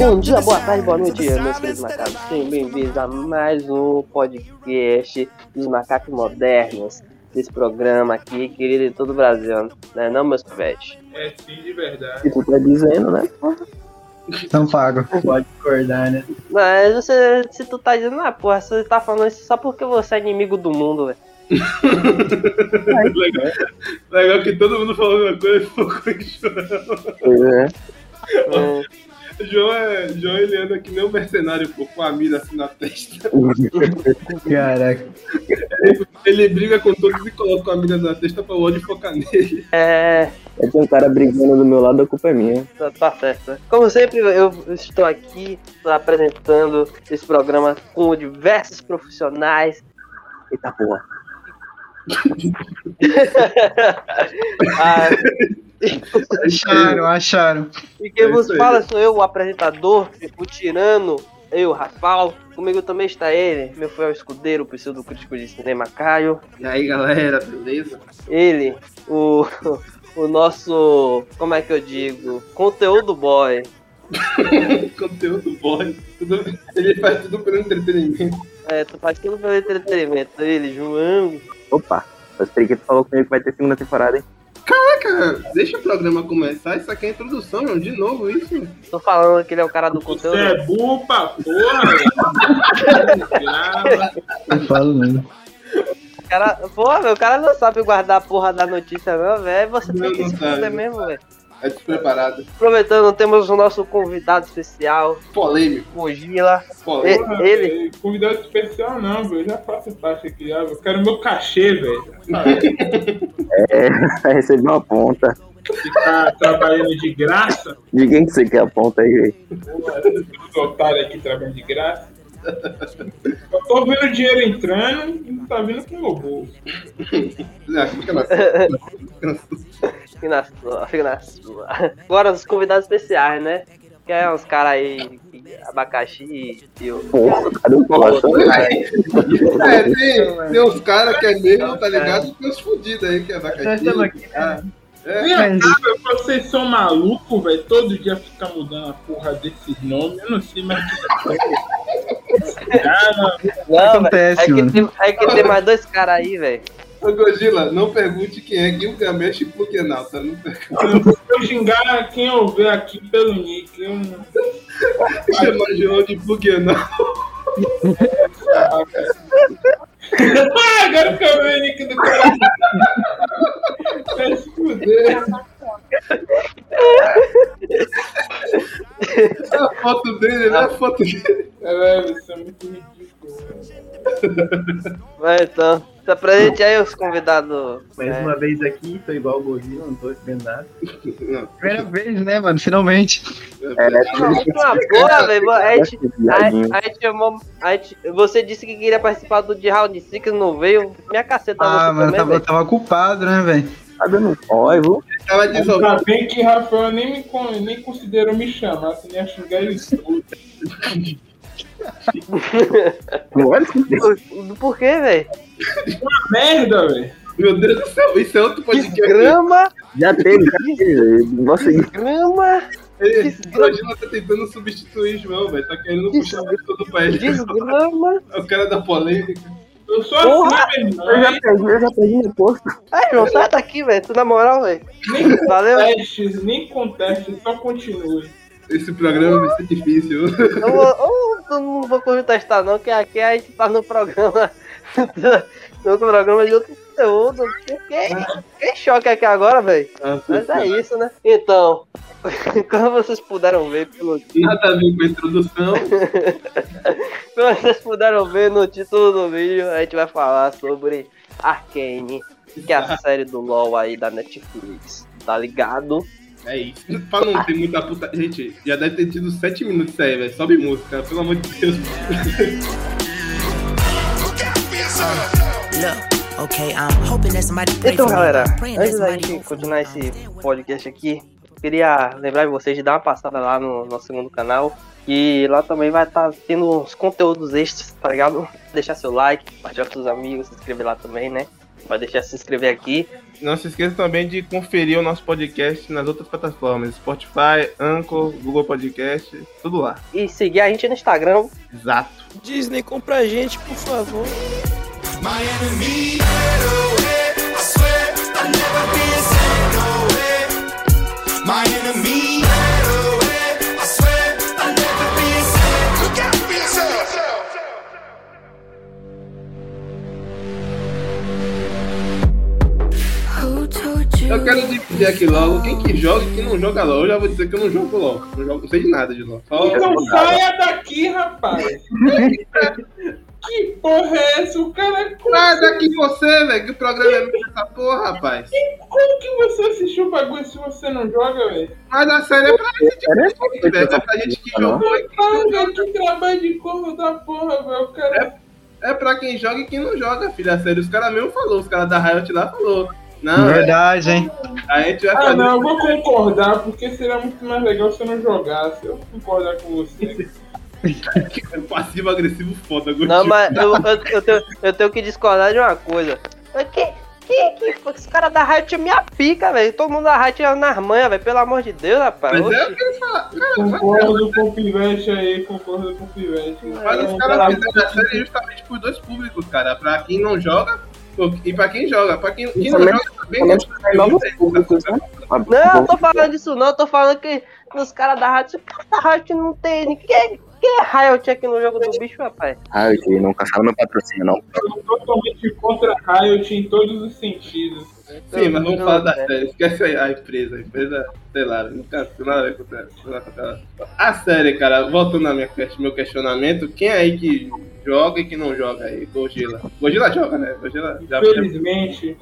Bom dia, boa tarde, boa noite, meus queridos macacos. Sejam bem-vindos a mais um podcast dos macacos modernos. Desse programa aqui, querido de todo o Brasil, né? Não, meus pets. É sim, de verdade. E tu tá dizendo, né? Não pago. Pode acordar, né? Mas você, se tu tá dizendo, ah, porra, você tá falando isso só porque você é inimigo do mundo, velho. legal. legal que todo mundo falou uma coisa e focou em João. Pois é. É. João, é, João ele anda que nem um mercenário, pô, com a mira assim na testa. Caraca. Ele, ele briga com todos e coloca a mira na testa pra o ódio focar nele. É. É tem um cara brigando do meu lado, a culpa é minha. Tá, tá certo. Como sempre, eu estou aqui apresentando esse programa com diversos profissionais. Eita porra. Ah, Acharam, acharam. e quem É vos fala sou eu, o apresentador, o tirano, eu, Rafael. Comigo também está ele, meu fiel escudeiro, o pseudo crítico de cinema Caio. E aí, galera, beleza? Ele, o, o nosso, como é que eu digo, conteúdo boy. Conteúdo boy. Tudo, ele faz tudo pelo entretenimento. É, tu faz tudo pelo entretenimento. Ele, João. Opa, o Periquito falou comigo que vai ter segunda temporada, hein? Caraca, deixa o programa começar. Isso aqui é a introdução, João. De novo, isso. Tô falando que ele é o cara do Você conteúdo. é burro pra porra. Eu falo mesmo. O cara, porra, meu, o cara não sabe guardar a porra da notícia, não, velho. Você Não, tem que não se fuder mesmo, velho. É despreparado. Aproveitando, temos o nosso convidado especial, Polêmico. Mogila. Polêmico. E- ele, Convidado especial não, velho. Eu já faço parte aqui, já. Eu quero meu cachê, velho. É, vai receber uma ponta. Ficar trabalhando de graça. De quem que você quer a ponta aí, velho? Porra, Os otários aqui trabalhando de graça. Eu tô vendo o dinheiro entrando e não tá vindo pro meu bolso. Fica na- fica na sua, fica na sua. Agora, os convidados especiais, né? Que é uns caras aí, abacaxi e o. Porra, cadê o coração? É, tem, tem uns caras que é mesmo, tá ligado? E tem uns fudidos aí que é Nós abacaxi. estamos aqui, Ah, é. Mas- velho, vocês são malucos, velho. Todo dia fica mudando a porra desses nomes. Eu não sei mais o que é. Não. Acontece, É que, mano. tem, é que tem mais dois caras aí, velho. Ô, Godzilla, não pergunte quem é Gilgamesh e Plukenauta. Não pergunte. eu não vou xingar quem eu ver aqui pelo nick. Eu não... Chama João de Plukenauta. Ah, agora eu vi o nick do cara. Vai se fuder. É a foto dele, né? A foto dele. Mas então, se apresente aí os convidados. Mais né? uma vez aqui, tô igual o Gordinho, não tô esperando nada. Não, Primeira vez, né, mano? Finalmente. É, uma porra, velho. A gente, a, gente chamou. A gente, você disse que queria participar do de Round 6 não veio. Minha caceta, Ah, você mano, também, tava, velho. tava culpado, né, velho? Tá dando código. Tava Ainda desolando. bem que Rafael nem, me, nem considerou me chamar, se nem tudo. Olha, Por- quê, velho? Merda, velho. Meu Deus do céu, isso é outro podcast. Desgrama, já teve, já teve. Nossa, desgrama, Ele, Godzilla tá tentando substituir João, velho. Tá querendo puxar tudo pra ele. desgrama. É o cara da polêmica. Eu sou Porra! assim, meu eu já perdi, eu já perdi meu posto. Ai, João, sai daqui, velho. Tu na moral, velho. Nem Valeu. conteste, nem conteste, só continue. Esse programa vai ser difícil. Eu, vou, eu não vou contestar, não, que aqui a gente tá no programa. no programa de outro conteúdo. Em choque aqui agora, velho. Mas é isso, né? Então, como vocês puderam ver pelo Nada a ver com a introdução. Como vocês puderam ver no título do vídeo, a gente vai falar sobre Arcane, que é a série do LoL aí da Netflix, tá ligado? É isso. Pra não ter muita puta. Gente, já deve ter tido 7 minutos isso aí, velho. Sobe música, pelo amor de Deus. Então, galera, antes da gente continuar esse podcast aqui, queria lembrar de vocês de dar uma passada lá no nosso segundo canal. E lá também vai estar tendo uns conteúdos extras, tá ligado? Deixar seu like, compartilhar com seus amigos, se inscrever lá também, né? Pode deixar se inscrever aqui. Não se esqueça também de conferir o nosso podcast nas outras plataformas: Spotify, Anchor, Google Podcast, tudo lá. E seguir a gente no Instagram. Exato. Disney, compra a gente, por favor. Eu quero dizer aqui logo, quem que joga e quem não joga LOL, eu já vou dizer que eu não jogo LOL. Não, jogo, não sei de nada de LOL. Só... Então saia daqui, rapaz. que porra é essa? O cara. Sai daqui você, velho, que programa é essa porra, rapaz. Como que você assistiu o bagulho se você não joga, velho? Mas a série é pra tipo gente, velho. É pra gente que jogou e que trabalho de corno da porra, velho. O cara. É pra quem joga e quem não joga, filha. A série, os caras mesmo falou, os caras da Riot lá falou. Não, é, Verdade, hein? a gente vai Ah, fazer. não, eu vou concordar, porque seria muito mais legal se eu não jogasse. Eu vou concordar com você. Passivo agressivo foda, Agostinho. Não, mas eu, eu, eu, tenho, eu tenho que discordar de uma coisa. Que, que, que, esse cara da Riot é minha pica, velho. Todo mundo da Riot é nas manhas, velho. Pelo amor de Deus, rapaz. Mas é o que eles falam. Cara, Concordo com o Pivete aí, concordo com o Pivete. mas os um caras cara fizeram a série justamente por dois públicos, cara. Pra quem não joga e pra quem joga. Pra quem, quem não joga também. tá? né? Não, eu tô falando disso não. Eu tô falando que os caras da Riot... Os caras da Riot não tem... Ninguém... Quem é Riot aqui no jogo do bicho, rapaz? Eu não cancela meu patrocínio, não. Eu sou totalmente contra Riot em todos os sentidos. Sim, mas vamos Não, falar da é. série. Esquece a a empresa. A empresa, sei lá, não tem nada a ver com ela. A série, cara, voltando ao meu questionamento, quem é aí que joga e que não joga aí? Gogila. Gogila joga, né? Gogila já. Infelizmente,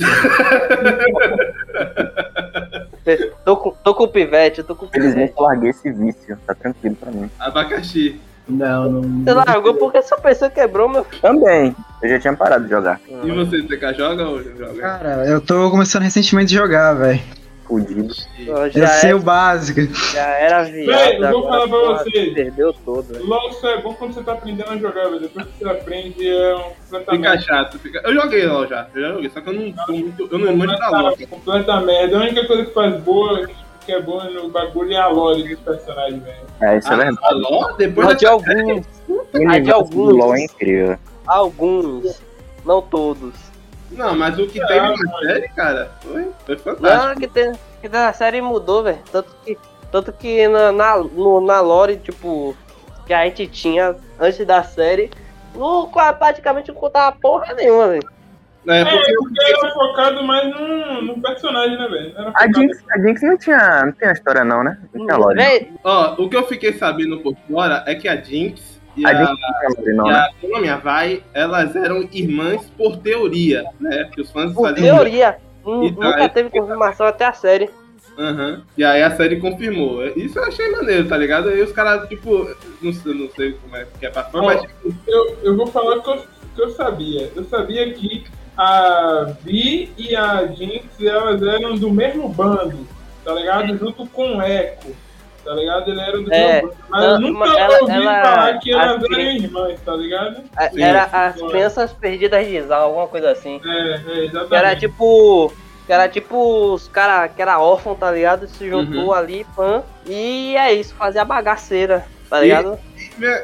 Tô com, tô com o pivete, tô com o pivete. Felizmente eu larguei esse vício, tá tranquilo pra mim. Abacaxi. Não, não. Você largou porque sua pessoa quebrou, meu filho. Também, eu já tinha parado de jogar. E você, TK, joga ou não joga? Cara, eu tô começando recentemente a jogar, velho. Fudido. Sei é, o básico. já era viado. Eu vou agora, falar pra vocês. Perdeu todo, velho. LOL só é bom quando você tá aprendendo a jogar, velho. Depois que você aprende, é um Fica completamente. chato. Fica... Eu joguei LOL já. Eu já joguei, só que eu não tô muito. Eu não manjo da LOL. completa, completa merda. A única coisa que faz boa, que é boa no bagulho é a lore dos personagens, velho. É, isso é A verdade. LOL? Depois Mas de alguns, O Ah, de alguns. LoL é incrível. alguns, não todos. Não, mas o que teve Ah, na série, cara, foi, foi Não, fantástico. que, tem, que a série mudou, velho. Tanto que, tanto que na, na, no- na lore, tipo, que a gente tinha antes da série, não, praticamente não contava porra nenhuma, velho. É, É, porque porque era focado mais no, no personagem, né, velho? A Jinx, a Jinx não tinha, não tinha história não, né? Não tinha lore. Véi, Ó, o que eu fiquei sabendo por fora é que a Jinx e A a, Jinx não tinha lore não, né? a meu nome, a Vai, elas eram irmãs por teoria, né? Porque os fãs por faziam. teoria, E nunca daí- teve confirmação até a série. Aham. E aí a série confirmou. Isso eu achei maneiro, tá ligado? Aí os caras, tipo, não sei, não sei como é que é pra fã, mas tipo, eu, eu vou falar o que eu, que eu sabia. Eu sabia que a Vi e a Jinx, elas eram do mesmo bando, tá ligado? Junto com o Echo, tá ligado? Ele era do É, mesmo bando. Mas não, eu nunca ela- ouvi ela- falar que elas as eram irmãs, tá ligado? A- Sim. Era as Sim. crianças perdidas de Zal, alguma coisa assim. É, é exatamente. Era tipo. Que era tipo os caras que era órfão, tá ligado? Se juntou Uhum. ali, pã. E é isso, fazia bagaceira, tá E- ligado?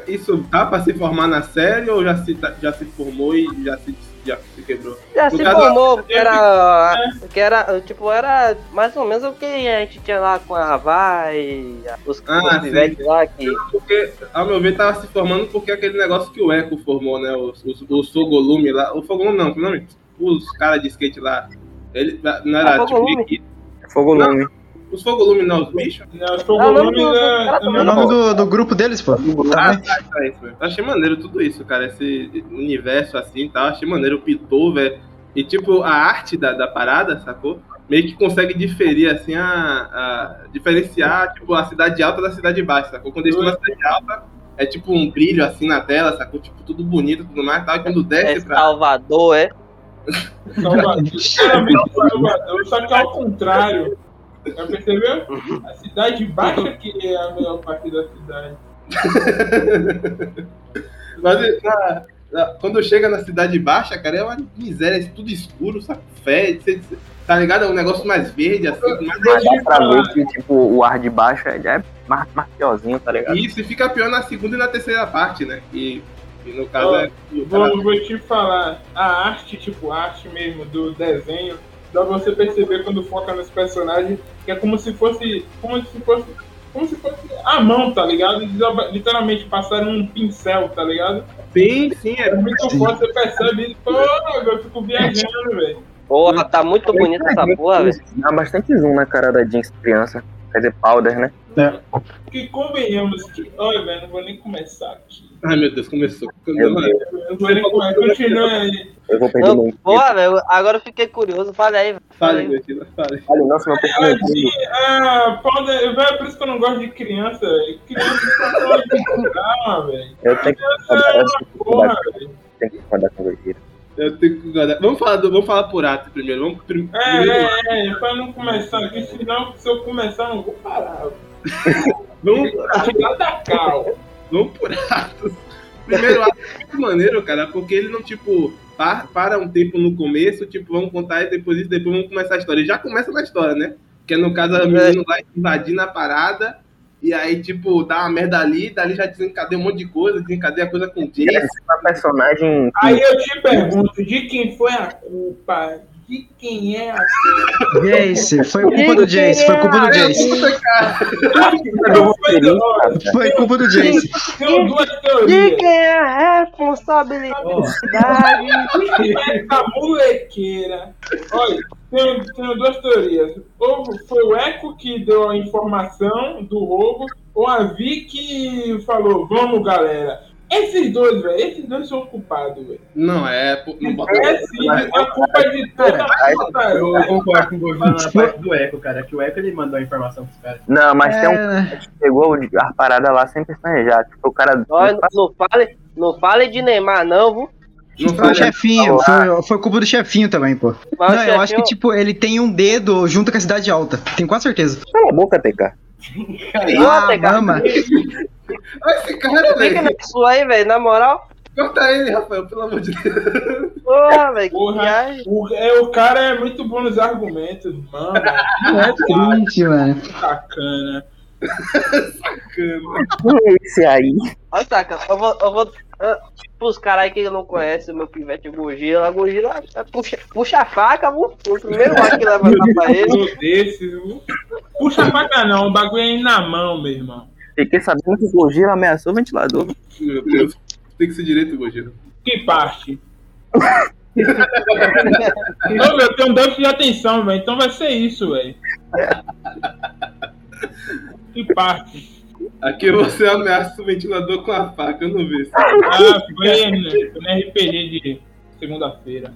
isso dá pra se formar na série ou já se, tá- já se formou e já se, já se quebrou? Já No se caso, formou, porque era. Que era, tipo, era mais ou menos o que a gente tinha lá com a Vai, os, Ah, os pivetes lá que. Porque, ao meu ver, tava se formando porque aquele negócio que o Echo formou, né? Os, os, o Fogolume lá. O Fogolume não, nome? Os caras de skate lá. Ele, não era Ah, tipo. Fogolume. Equipe. Fogo lume. Os os bichos? Não, os É é, é. É o nome do, do grupo deles, pô. Ah, Também. tá, tá, isso, velho. Eu achei maneiro tudo isso, cara. Esse universo assim e tal. Achei maneiro o Pitou, velho. E tipo, a arte da, da parada, sacou? Meio que consegue diferir, assim, a, a- diferenciar, tipo, a cidade alta da cidade baixa, sacou? Quando eles estão na cidade alta, é tipo um brilho assim na tela, sacou? Tipo, tudo bonito e tudo mais, tal. E quando É desce pra. Salvador, é? Salvador. Salvador, só que ao contrário. Já percebeu? A cidade baixa que é a melhor parte da cidade. Mas, Quando chega na cidade baixa, cara, é uma miséria, é tudo escuro, sabe? Cê- cê- tá ligado? É um negócio mais verde, assim, mais Mas dá pra ver que, tipo, o ar de baixo já é mais, mais piorzinho, tá ligado? Isso, e fica pior na segunda e na terceira parte, né? E, e no caso Ó, é. Vou, vou te falar, a arte, tipo, a arte mesmo do desenho, dá pra você perceber quando foca nos personagens, que é como se fosse. Como se fosse. Como se fosse a mão, tá ligado? Literalmente passaram um pincel, tá ligado? Sim, sim, é. É muito forte, você percebe isso. Pô, eu fico viajando, velho. Porra, tá muito bonita essa porra, velho. Dá bastante zoom na cara da Jinx criança. Quer dizer, Powder, né? Que convenhamos que. Olha, velho, não vou nem começar aqui. Ai meu Deus, começou. Meu Deus, Não vou nem começar. Continua aí. eu vou perder meu porra, velho, agora eu fiquei curioso. Fala aí, velho. Fala Fale, aí. Betila, fale. Olha, nossa, meu de- ah, Powder, velho, é por isso que eu não gosto de criança, velho. Criança não gosta de programa, velho. Eu tenho que Criança é uma porra, velho. tenho que concordar com o Gojira. Eu tenho que guardar. Vamos falar, do, vamos falar por ato primeiro. Vamos prim- É, primeiro. é, é, pra não começar aqui, senão se eu começar eu não vou parar. Vamos, da cal. vamos por atos. Primeiro ato é muito maneiro, cara, porque ele não, tipo, pa- para um tempo no começo, tipo, vamos contar e depois isso, depois vamos começar a história. Ele já começa na história, né? Que é no caso a menina lá invadindo a parada. E aí, tipo, dá uma merda ali, dali já desencadeia um monte de coisa, desencadeia coisa com o Jace. Essa é uma personagem Aí eu te pergunto, de quem foi a culpa? De quem é a culpa? Jace, foi culpa do Jace, foi culpa do Jace. Foi culpa do Jace. De quem é a responsabilidade? Essa molequeira. Olha, tenho, tenho duas teorias. Ou foi o Eco que deu a informação do roubo, ou a Vi que falou, vamos galera. Esses dois, velho, esses dois são culpados, velho. Não, é. Não bota É sim, a culpa é de toda a putaria. Eu concordo com o Gordinho na parte do Eco, cara. Que o Eco ele mandou a informação pros caras. Não, mas tem um É, cara que pegou a parada lá sem pestanejar. Tipo, o cara. Ó, não, fale, não fale de Neymar, não, viu? Não Foi o chefinho, foi, foi culpa do chefinho também, pô. Mas Não, eu acho que, tipo, ele tem um dedo junto com a cidade alta. Tenho quase certeza. Cala a boca, TK. Ah, Ah, TK. mama. Olha esse cara, Fica velho. nisso aí, velho, na moral. Corta ele, Rafael, pelo amor de Deus. Porra, velho, que Porra. viagem. O, é, o cara é muito bom nos argumentos, mano. É triste, mano. Bacana. Bacana. Esse aí. Olha, saca, eu vou. Eu vou pros caras aí que não conhecem o meu pivete Gojira, a Gojira puxa, puxa a faca, viu? O primeiro ar que levantar pra ele. Um desses? Puxa a faca não, o bagulho é aí na mão, meu irmão. Fiquei sabendo que o Gojira ameaçou o ventilador. Meu Deus. Tem que ser direito, Gojiro. Que parte? Ô, meu, tem um déficit de atenção, velho. Então vai ser isso, velho. Que parte? Aqui você ameaça o ventilador com a faca, eu não vi isso. Ah, foi no, foi no RPG de segunda-feira.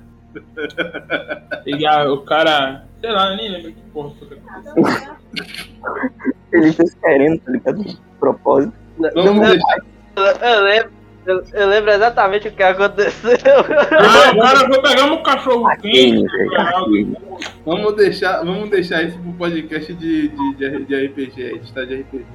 E aí, o cara. Sei lá, eu nem lembro que porra foi que aconteceu. Ele fez querendo, tá ligado? De propósito. Vamos eu, deixar. eu lembro, eu, eu lembro exatamente o que aconteceu. Ah, o cara foi pegar um cachorro quente. Aquele. Vamos deixar, vamos deixar isso pro podcast de, de, de, de RPG, aí, de estar de RPG.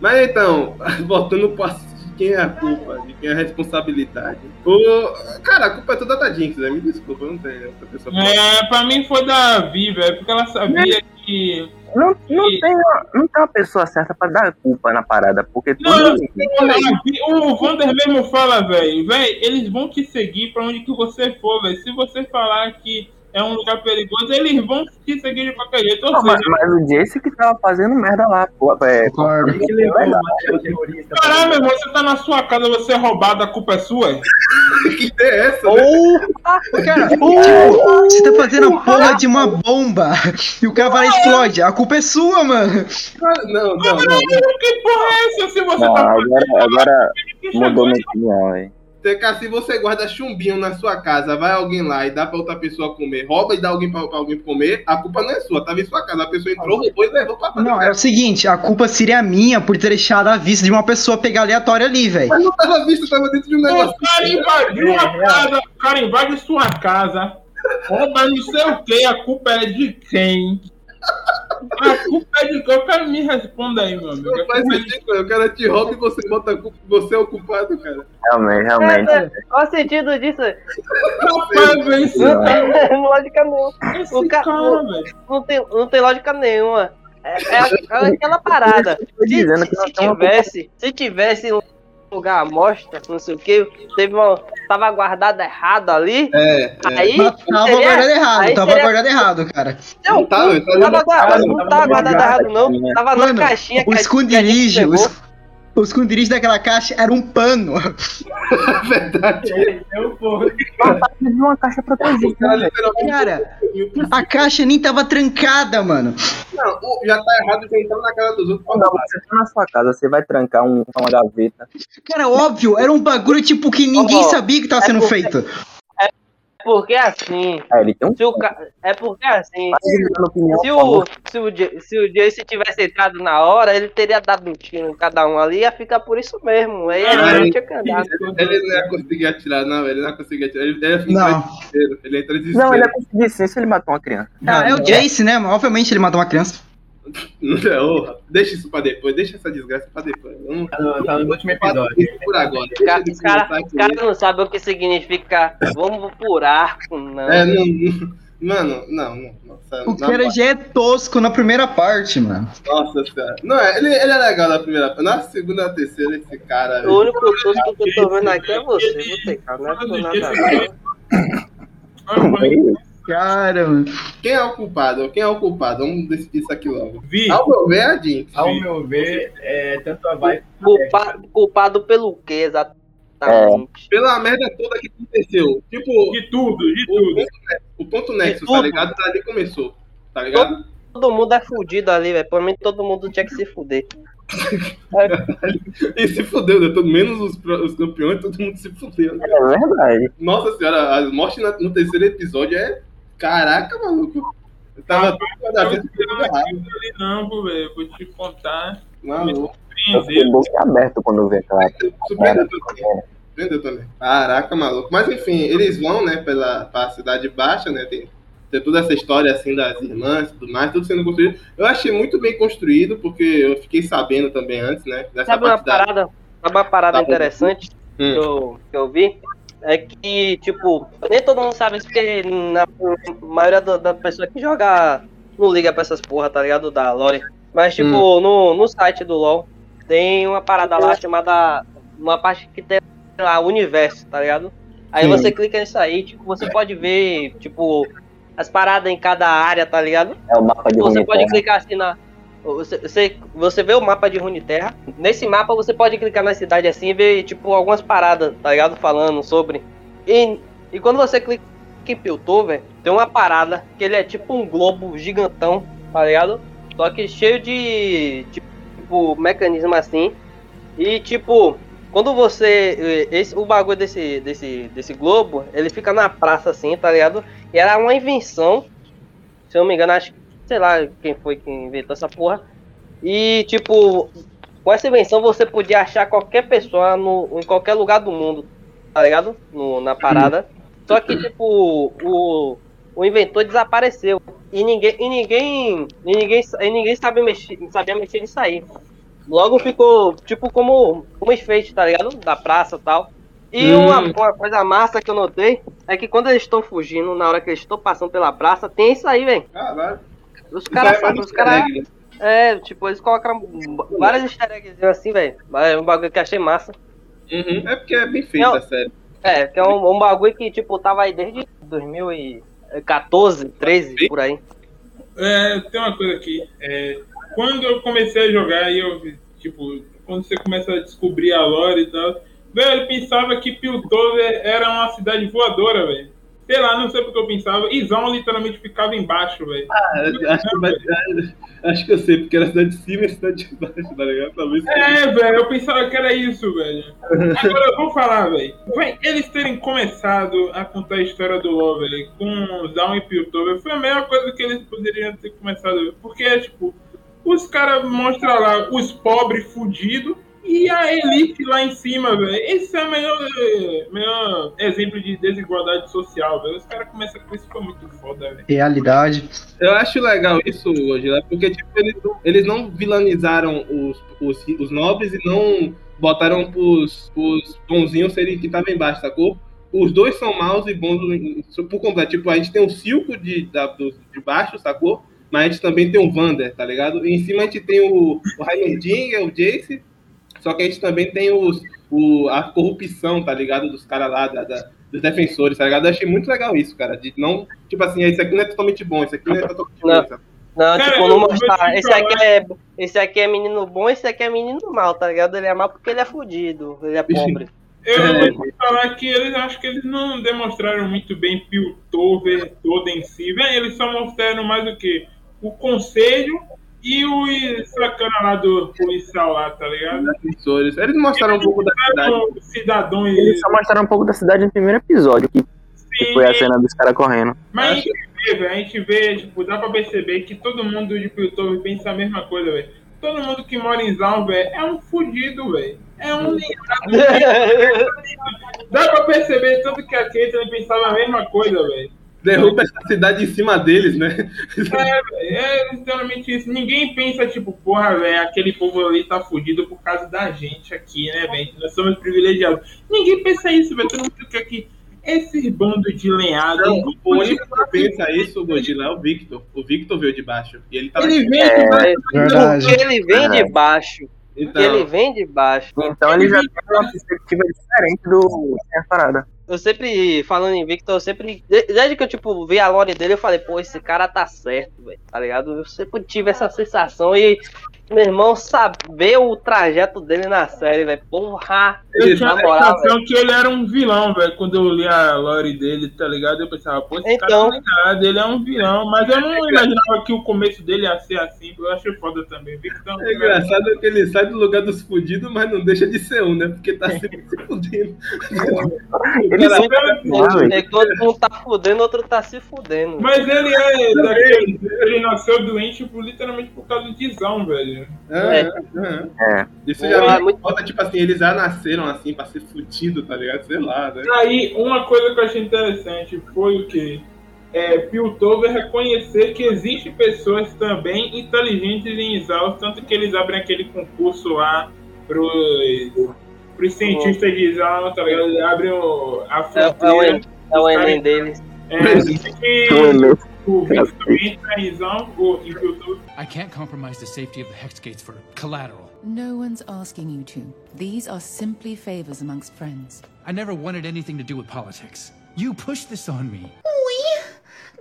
Mas então, voltando pro assunto de quem é a culpa, de quem é a responsabilidade. O, cara, a culpa é toda da Jinx, né? Me desculpa, eu não tenho outra pessoa É, pra mim foi da Vi, velho, porque ela sabia que. Não, não, tem uma, não tem uma pessoa certa pra dar culpa na parada, porque Não, todo mundo. O Vander mesmo fala, velho, velho, eles vão te seguir pra onde que você for, velho. Se você falar que é um lugar perigoso, eles vão te seguir de qualquer jeito. Ou Não, mas, seja, mas o Jace que tava fazendo merda lá, pô. É. Ele que levou terrorista. caralho, meu irmão, você tá na sua casa, você é roubado, a culpa é sua? é? Que ideia é essa, né? Cara, tipo, você tá fazendo a porra de uma bomba e o cara vai lá e explode. A culpa é sua, mano. Cara, Não, não, não. Que porra é essa? Se você não, tá agora, agora mudou minha opinião, velho. TK, se você guarda chumbinho na sua casa, vai alguém lá e dá pra outra pessoa comer, rouba e dá alguém pra, pra alguém comer, a culpa não é sua, tava em sua casa. A pessoa entrou, roubou e levou pra casa. Não, é o seguinte, a culpa seria minha por ter deixado a vista de uma pessoa pegar aleatória ali, velho. Mas não tava visto, tava dentro de um negócio. O cara invadiu a casa, o cara invade sua casa, rouba não sei o que, a culpa é de quem? A culpa é de qual cara me responda aí, meu amigo. Não faz sentido, cara. O cara te rouba e você bota a culpa, você é o culpado, cara. Realmente, realmente. É, Qual o sentido disso? Rapaz, velho, isso Não tem lógica nenhuma. esse cara, velho. Não tem, não tem lógica nenhuma. É, é é aquela parada. Se, dizendo que se tivesse, se tivesse um lugar à mostra, não sei o que, teve uma, tava guardado errado ali, É, é. aí Mas tava seria- guardado errado, aí tava seria- guardado errado, cara. Não, Não tava, ele tava guardado, não não tava tava guardado errado não, tava na caixinha o que a- que a gente esconderijo, o esconderijo daquela caixa era um pano. É verdade. Eu, porra. uma caixa protegida. cara né. Cara, a caixa nem tava trancada, mano. Não, já tá errado de entrar na cara dos outros. Não, você tá na sua casa, você vai trancar um- uma gaveta. Cara, óbvio, era um bagulho tipo que ninguém sabia que tava é sendo porque- feito. Porque assim, É, ele tem um. se o ca... é porque assim, opinião, se o, se o, se o Jace tivesse entrado na hora, ele teria dado um tiro em cada um ali, ia ficar por isso mesmo. Aí ele Ah, não é. tinha que andar. Ele não ia conseguir atirar, não, ele não ia conseguir atirar. Ele, ele ia Não. Ele entra. Não, ele é conseguir sim se ele matou uma criança. Ah, é o Jace, né? Obviamente ele matou uma criança. Ô, deixa isso pra depois, deixa essa desgraça pra depois. Vamos Tá no, tá no último episódio. por agora. Os caras Deixa os cara, cara não sabem o que significa vamos por arco, não. É, não, não. Mano, não, não. Nossa, O cara já é tosco na primeira parte, mano. Nossa senhora. Não, é, ele, ele é legal na primeira. Na segunda, na terceira, esse cara. O único tosco que eu tô vendo aqui é você, vou ter cara, não é nada não. Cara, mano. Quem é o culpado? Quem é o culpado? Vamos decidir isso aqui logo. Vi. Ao meu ver, é a Jinx. Ao meu ver, é, tanto a vai Culpado, culpado pelo quê, exatamente? Pela merda toda que aconteceu. Tipo, De tudo, de o tudo. ponto, o ponto tudo. tá ligado? Dali começou. Tá ligado? Todo mundo é fudido ali, velho. Por mim, todo mundo tinha que se fuder. E se fudeu, né? Todo, menos os, os campeões, todo mundo se fudeu. Né? É verdade. Nossa senhora, a morte na- no terceiro episódio é. Caraca, maluco. Eu tava errado. não acredito ali não, pô, velho. Vou te contar. Maluco. Eu fiquei Surpreendeu. boca aberto quando eu vi aquela. Surpreendeu também. Surpreendeu também. Caraca, maluco. Mas enfim, eles vão, né, pela pra cidade baixa, né? Tem, tem toda essa história assim das irmãs e tudo mais, tudo sendo construído. Eu achei muito bem construído, porque eu fiquei sabendo também antes, né? Dessa Sabe uma da- parada, sabe uma parada Tá interessante que Hum. eu, que eu vi? É que, tipo, nem todo mundo sabe isso, porque na maioria do- da pessoa que joga não liga pra essas porra, tá ligado? Da Lore. Mas, tipo, Hum. no, no site do LoL tem uma parada lá chamada. Uma parte que tem lá, universo, tá ligado? Aí Sim. você clica nisso aí, tipo, você pode ver, tipo, as paradas em cada área, tá ligado? É o mapa de Você pode Runeterra. clicar assim na. Você, você, você vê o mapa de Runeterra. Nesse mapa você pode clicar na cidade assim e ver, tipo, algumas paradas, tá ligado? Falando sobre. E, e quando você clica em Piltover, tem uma parada que ele é tipo um globo gigantão, tá ligado? Só que cheio de. Tipo, mecanismo assim. E tipo, quando você. eh, Esse, o bagulho desse, desse, desse globo, ele fica na praça assim, tá ligado? E era uma invenção. Se eu não me engano, acho que. Sei lá quem foi que inventou essa porra. E tipo, com essa invenção você podia achar qualquer pessoa no, em qualquer lugar do mundo, tá ligado? No, na parada. Só que, tipo, o, o inventor desapareceu. E ninguém, e ninguém, e ninguém, e ninguém sabe mexer, sabia mexer nisso aí. Logo ficou, tipo, como um enfeite, tá ligado? Da praça e tal. E Hum. uma, uma coisa massa que eu notei é que quando eles estão fugindo, na hora que eles estão passando pela praça, tem isso aí, velho. Caralho. Os caras é os caras. né? É, tipo, eles colocaram várias easter eggs assim, velho. É um bagulho que achei massa. Uhum. É porque é bem feita Não. a série. É, que é um, um bagulho que, tipo, tava aí desde 2014, 13, por aí. É, tem uma coisa aqui. É, quando eu comecei a jogar e eu vi, tipo, quando você começa a descobrir a lore e tal, velho, eu pensava que Piltover era uma cidade voadora, velho. Sei lá, não sei porque eu pensava. Izão literalmente ficava embaixo, velho. Ah, acho, acho que eu sei, porque era cidade de cima e cidade de baixo, tá ligado? Talvez. É, velho, eu pensava que era isso, velho. Agora eu vou falar, velho. Eles terem começado a contar a história do LoL, velho, com Zaun e Piltover, foi a melhor coisa que eles poderiam ter começado. Porque, tipo, os caras mostram lá os pobres fudidos e a elite lá em cima, velho. Esse é o melhor, melhor exemplo de desigualdade social, velho. Os caras começam com isso, foi muito foda, velho. Realidade. Eu acho legal isso, Gojira, porque tipo, eles, eles não vilanizaram os, os, os nobres e não botaram pros, pros bonzinhos serem que estavam embaixo, sacou? Os dois são maus e bons por completo. Tipo, a gente tem o Silco de, da, do- de baixo, sacou? Mas a gente também tem o Vander, tá ligado? E em cima a gente tem o, o Heimerdinger, o Jace, só que a gente também tem os, o, a corrupção, tá ligado? Dos caras lá, da, da- dos defensores, tá ligado? Eu achei muito legal isso, cara. De não, tipo assim, esse aqui não é totalmente bom, esse aqui não é totalmente Não. ruim? Não, Cara, tipo, não mostrar. Esse aqui, é, esse aqui é menino bom, esse aqui é menino mal, tá ligado? Ele é mal porque ele é fudido, ele é pobre. Eu É. vou falar que eles acho que eles não demonstraram muito bem Piltover todo em si. Eles só mostraram mais o que? O conselho e o sacana lá do policial lá, tá ligado? defensores. Eles mostraram um pouco da cidade. Cidadão e Eles só mostraram um pouco da cidade no primeiro episódio, que Sim, foi a cena dos caras correndo. Mas a gente vê, velho, a gente vê, tipo, dá pra perceber que todo mundo de Piltover pensa a mesma coisa, velho. Todo mundo que mora em Zal, velho, é um fudido, velho. É um Dá pra perceber tudo que a Caitlyn pensava a mesma coisa, velho. Derruba essa cidade em cima deles, né? É, velho, é literalmente isso. Ninguém pensa, tipo, porra, velho, aquele povo ali tá fudido por causa da gente aqui, né, velho? Nós somos privilegiados. Ninguém pensa isso, velho. Todo mundo fica aqui. Esse bando de lenhado. Não, o único que pensa isso, Godila, é o Victor. O Victor veio de baixo. E ele tava. Ele vem É, Verdade. Porque ele vem de baixo. Então, ele vem de baixo. Então ele já tem uma perspectiva diferente do da parada. Eu sempre, falando em Victor, eu sempre. de- Desde que eu, tipo, vi a lore dele, eu falei, pô, esse cara tá certo, velho. Tá ligado? Eu sempre tive essa sensação e, meu irmão, saber o trajeto dele na série, velho. Porra! Eu tinha a sensação que ele era um vilão, velho. Quando eu li a lore dele, tá ligado? Eu pensava, pô, esse Então. cara tá ligado, ele é um vilão. Mas eu não imaginava que o começo dele ia ser assim. Eu achei foda também. Victor, é engraçado que ele sai do lugar dos fudidos, mas não deixa de ser um, né? Porque tá sempre se fudendo. Ele Cara, sempre Ah, velho. Enquanto um tá fudendo, outro tá se fudendo. Mas ele é daquele. Ele nasceu doente, tipo, literalmente por causa de Zão, velho. É, é. É. Isso Pô, já é me muito- falta, tipo assim, eles já nasceram assim pra ser fudido, tá ligado? Sei lá, né? Aí, uma coisa que eu achei interessante foi o que? É, Piltover reconhecer que existem pessoas também inteligentes em Exaust, tanto que eles abrem aquele concurso lá pros, pros cientistas de Exaust, tá ligado? Eles abrem o, a É, é, o, fronteira. En- é o Enem deles. É, que I can't compromise the safety of the hex gates for collateral. No one's asking you to. These are simply favors amongst friends. I never wanted anything to do with politics. You pushed this on me.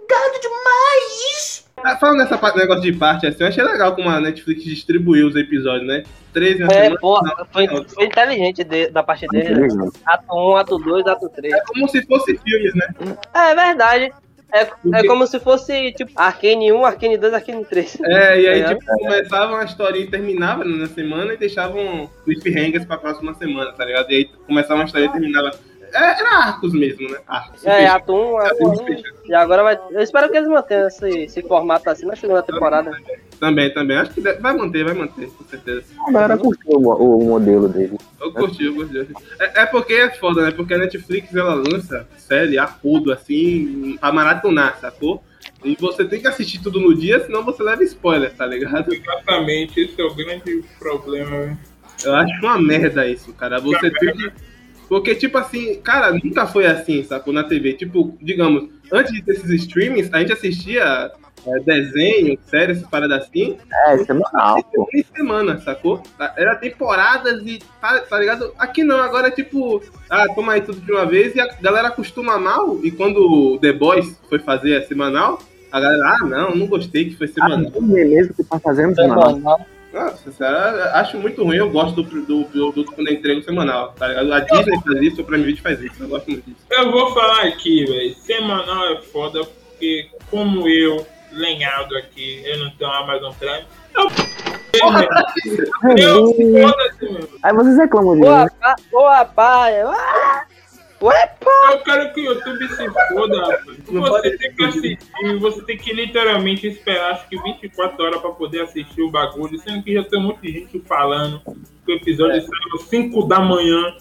Gado demais! Ah, falando nessa parte, negócio de parte assim, eu achei legal como a Netflix distribuiu os episódios, né? Três na É, semana. porra, foi, foi inteligente de- da parte dele. né? Ato 1, ato 2, ato 3. É como se fosse filmes, né? É verdade. É, é como se fosse, tipo, Arcane 1, Arcane 2, Arcane 3. É, e aí, É. tipo, começava uma historinha e terminava na semana e deixavam cliffhangers pra próxima semana, tá ligado? E aí começava uma história e terminava. É, era arcos mesmo, né? Arcos. É, ato 1, ato Arcos 1. E agora vai. Eu espero que eles mantenham esse, esse formato assim na segunda temporada. Também, também. Acho que deve- vai manter, vai manter, com certeza. A galera curtiu o, o modelo dele. Eu curti, eu curti. É, é porque é foda, né? Porque a Netflix ela lança série a rodo, assim, pra maratonar, sacou? E você tem que assistir tudo no dia, senão você leva spoiler, tá ligado? exatamente, esse é o grande problema, velho. Eu acho uma merda isso, cara. Você tem que. Porque, tipo assim, cara, nunca foi assim, sacou? Na TV. Tipo, digamos, antes desses streamings, a gente assistia é, desenho, séries, essas paradas assim, É, semanal, pô. em semana, sacou? Era temporadas e. Tá, tá ligado? Aqui não, agora é tipo. Ah, toma aí tudo de uma vez e a galera acostuma mal. E quando o The Boys foi fazer a semanal, a galera, ah, não, não gostei que foi Ah, semanal. é mesmo que tá fazendo semanal. Nossa, sério, acho muito ruim. Eu gosto do, do, do, do quando eu entrego semanal, tá ligado? A Disney faz isso, o Prime Video faz isso. Eu gosto muito disso. Eu vou falar aqui, velho. Semanal é foda, porque como eu, lenhado aqui, eu não tenho Amazon Prime. Eu, eu meu. Aí vocês reclamam de Ô, mim. rapaz, ô, rapaz. ah! Ué, pô! Eu quero que o YouTube se foda, rapaz. Você tem que assistir, você tem que literalmente esperar acho que 24 horas pra poder assistir o bagulho, sendo que já tem muita gente falando que o episódio saiu às 5 da manhã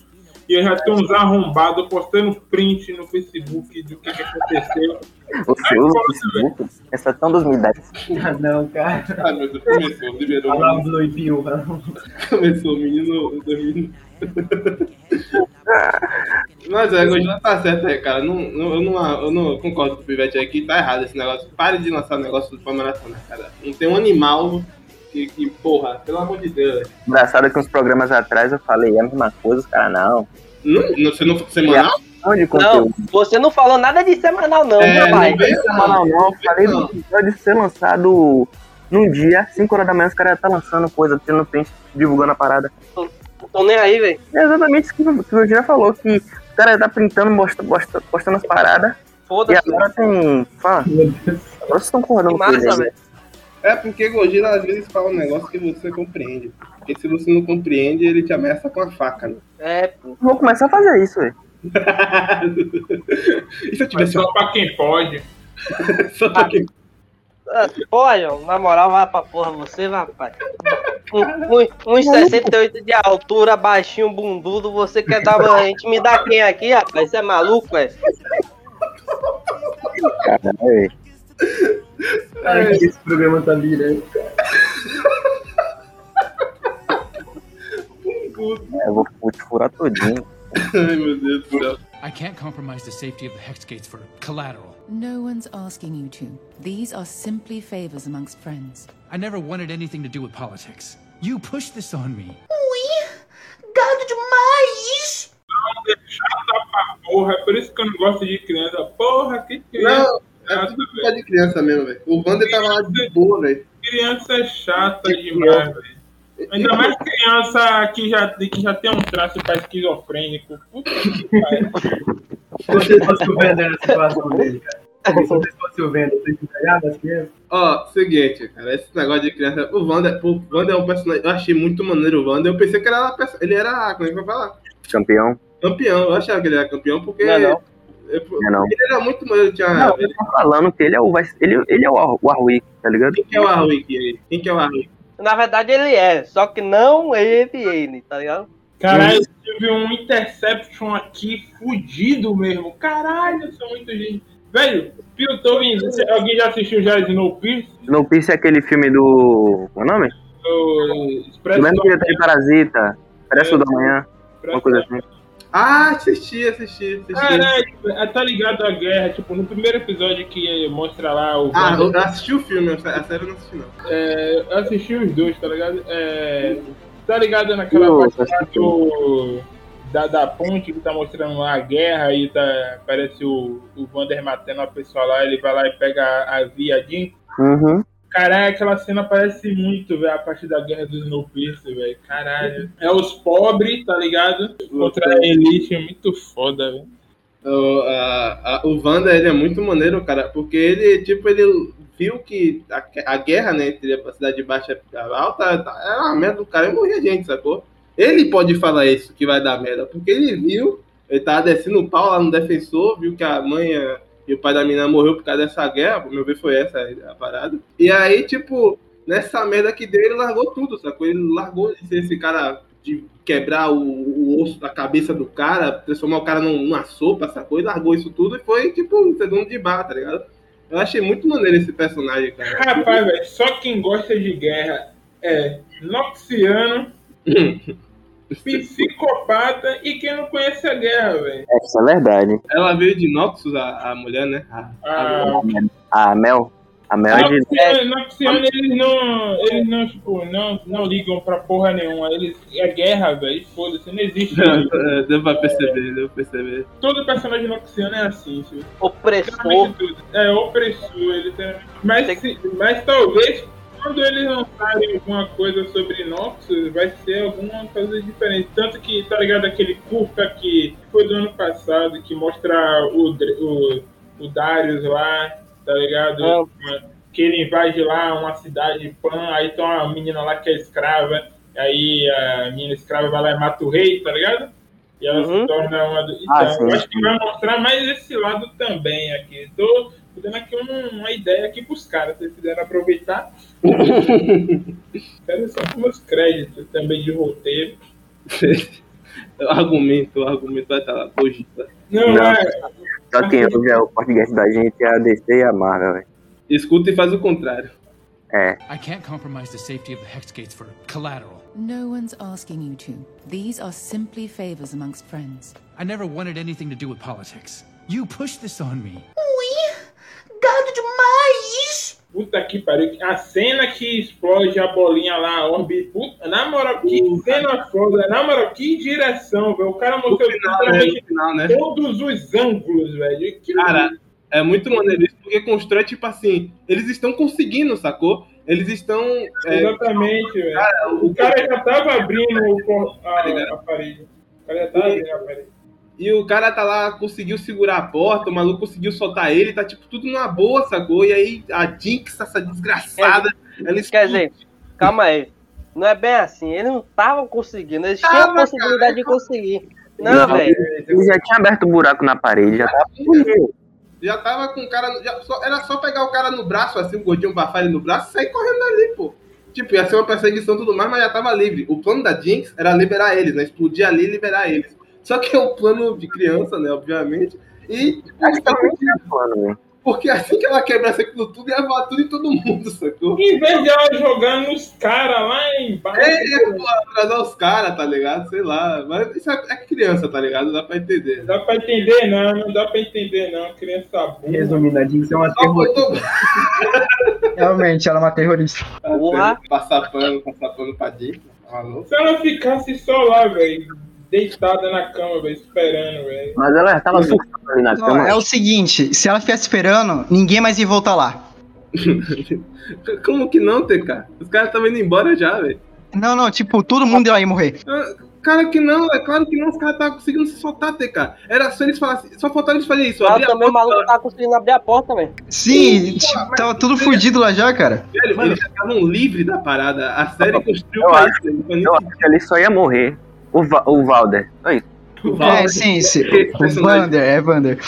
e já tem uns arrombados postando print no Facebook do que, que aconteceu. Você usa o Facebook? Essa é tão 2010. Ah, não, cara. Ah, meu Deus, começou, liberou. Falava do Loipinho. Começou o menino. O menino. Mas é, hoje não tá certo aí, cara. Não, não- eu, não, eu não concordo com o Pivete aqui, tá errado esse negócio. Pare de lançar negócio pra maratona, cara. Não tem um animal que, que porra, pelo amor de Deus. Engraçado que uns programas atrás eu falei a mesma coisa, os caras não. Não, não, você não semanal? Não, você não falou nada de semanal, não, É, rapaz. não vem Semanal não, eu falei do episódio ser lançado num dia, 5 horas da manhã, os caras já tá lançando coisa, tendo print, divulgando a parada. Tô nem aí, velho. É exatamente isso que, o- que o já falou, que o cara tá printando, mostra, posta- postando as paradas, e Foda-se. agora tem fã. Agora vocês estão concordando com massa, aí. velho. É porque Gojira às vezes fala um negócio que você compreende. Porque se você não compreende, ele te ameaça com a faca, né? É, pô. Vou começar a fazer isso, velho. e se eu Mas tivesse só pra quem pode. só pra quem Ah, Pô, João, na moral, vai pra porra você, rapaz. Um, um, uns 68 de altura, baixinho, bundudo, você quer dar uma intimidar quem aqui, rapaz? Você é maluco, velho? Caralho, velho. Cara, que esse programa tá virando. É, eu vou, vou te furar todinho. Ai, meu Deus do céu. I can't compromise the safety of the hex gates for collateral. No one's asking you to. These are simply favors amongst friends. I never wanted anything to do with politics. You pushed this on me. Gado demais! Chata pra porra, é por isso que eu não gosto de criança. Porra, que criança. Não, é tudo culpa de criança mesmo, velho. O Wander tava lá de boa, velho. Criança é chata demais, velho. Ainda mais criança que já, que já tem um traço pra esquizofrênico. Puta que pariu. Se você fosse o Vender na situação dele, cara. Se você fosse o as crianças? Ó, seguinte, cara, esse negócio de criança. O Wander, o Wander é um personagem. Eu achei muito maneiro o Wander. Eu pensei que era, ele era como é que vai falar? Campeão. Campeão. Eu achava que ele era campeão porque. Não é não. Eu- Não é não. Ele era muito. Tinha, Não, ele, eu tô falando que ele é o, vai- ele, ele é o, Ar- o Arwick, tá ligado? quem que é o Arwick aí? Quem que é o Arwick? Na verdade, ele é, só que não ele, ele, tá ligado? Caralho, tive um Interception aqui fudido mesmo. Caralho, são muita gente. Velho, Piltorin, alguém já assistiu já Snowpiercer? Snowpiercer é aquele filme do... Qual é o nome? Do Expresso mesmo diretor de Parasita. Expresso da Manhã, uma coisa assim. Ah, assisti, assisti, assisti. Caralho, tá ligado a guerra, tipo, no primeiro episódio que mostra lá o. Ah, eu assisti o filme, a série eu não assisti, não. É, eu assisti os dois, tá ligado? É, tá ligado naquela Eu parte lá do, da, da ponte que tá mostrando lá a guerra e tá, parece o, o Vander matando a pessoa lá, ele vai lá e pega a, a viadinha. Uhum. Caralho, aquela cena parece muito, velho, a parte da guerra do Snowpiercer, velho. Caralho. É os pobres, tá ligado? Contra a elite, é muito foda, velho. O, a, a- o Wanda, ele é muito maneiro, cara, porque ele, tipo, ele viu que a, a guerra, né, entre a cidade baixa e a alta, tá- era uma merda do cara e morria gente, sacou? Ele pode falar isso, que vai dar merda, porque ele viu, ele tava descendo o pau lá no defensor, viu que a mãe eh, e o pai da menina morreu por causa dessa guerra, meu ver foi essa a parada. E aí, tipo, nessa merda que deu, ele largou tudo, sacou? Ele largou de ser esse cara de quebrar o, o osso da cabeça do cara, transformar o cara num- numa sopa, sacou? E largou isso tudo e foi, tipo, um segundo de bar, tá ligado? Eu achei muito maneiro esse personagem, cara. Rapaz, velho, só quem gosta de guerra é Noxiano, psicopata e quem não conhece a guerra, velho. Isso é verdade. Ela veio de Noxus, a, a mulher, né? A- Ah, A Mel. A Mel é de... Noxiano, Noxiano, eles não, eles não, tipo, não, não ligam pra porra nenhuma. Eles, é guerra, velho, foda-se, não existe. É, Deu pra perceber, deu pra perceber. Todo personagem Noxiano é assim, filho. Opressor. Literalmente tudo. É opressor, ele tem... mas, se- mas talvez quando eles lançarem alguma coisa sobre Noxus, vai ser alguma coisa diferente. Tanto que, tá ligado, aquele curta que foi do ano passado, que mostra o, o, o Darius lá, tá ligado? Que ele invade lá uma cidade pan, aí tem uma menina lá que é escrava, aí a menina escrava vai lá e mata o rei, tá ligado? E ela Uhum. se torna uma. do- Então, Ah, acho que vai mostrar mais esse lado também aqui. Tô dando aqui um- uma ideia aqui pros caras, se eles quiserem aproveitar. Quero só com meus créditos também de roteiro. O argumento, o argumento vai estar lá, cogita. Não, Não. é. Só quem ouve é o podcast da gente é a DC e a Marvel, velho. Escuta e faz o contrário. É. I can't compromise the safety of the Hex Gates for collateral. No one's asking you to. These are simply favors amongst friends. I never wanted anything to do with politics. You pushed this on me. Ui, gado demais! Puta que pariu. A cena que explode a bolinha lá, a orbe. Puta, na moral, que cena foda. Na moral, que direção, velho. O cara mostrou final, né? né? todos os ângulos, velho. Que Cara, é muito maneiro isso, porque constrói, tipo assim, eles estão conseguindo, sacou? Eles estão. é, Exatamente, velho. cara, O cara já tava abrindo o por- a, a parede. O cara já tava abrindo a parede. E o cara tá lá, conseguiu segurar a porta, o maluco conseguiu soltar ele, tá tipo tudo numa boa, sacou? E aí a Jinx, essa desgraçada, ela Quer dizer, calma aí. Não é bem assim. Eles não estavam conseguindo. Eles tinham a Tava, possibilidade de conseguir. Não, velho. Ele já tinha aberto o buraco na parede, já tava já tava com o cara. já só- era só pegar o cara no braço, assim, o gordinho bafar ele no braço e sair correndo ali, pô. Tipo, ia ser uma perseguição e tudo mais, mas já tava livre. O plano da Jinx era liberar eles, né? Explodir ali e liberar eles. Só que é um plano de criança, né? Obviamente. E. Também tinha plano, velho. Porque assim que ela quebrasse aquilo tudo, ia voar tudo em todo mundo, sacou? Em vez de ela jogando os caras lá embaixo. É, é, pô, atrasar os caras, tá ligado? Sei lá. Mas isso é, é criança, tá ligado? Dá pra entender. Não dá pra entender, não. Não dá pra entender, não. Criança burra. Resumindo, a Jinx é uma terrorista. faltou Realmente, ela é uma terrorista. Porra. passar pano, passar pano pra Jinx. tá? Se ela ficasse só lá, velho, deitada na cama, velho, esperando, velho. Mas ela já tava surtando ali na Não, cama. é o seguinte, se ela ficasse esperando, ninguém mais ia voltar lá. Como que não, TK? Os caras estavam indo embora já, velho. Não, não, tipo, todo mundo ia morrer. Ah, Cara que não, é claro que não, os caras estavam conseguindo se soltar, TK. Era só eles falassem, só faltava eles fazerem isso. Ela abrir a também, o porta, maluco tava conseguindo abrir a porta, velho. Sim, tipo, tava tudo fudido lá já, cara. Velho, eles já estavam livres da parada. A série construiu Eu pra acho- isso. Eu acho que ali só ia morrer o, Va o Valder. Só isso. o É, Valder. sim, sim. Esse O. Vander, é Vander.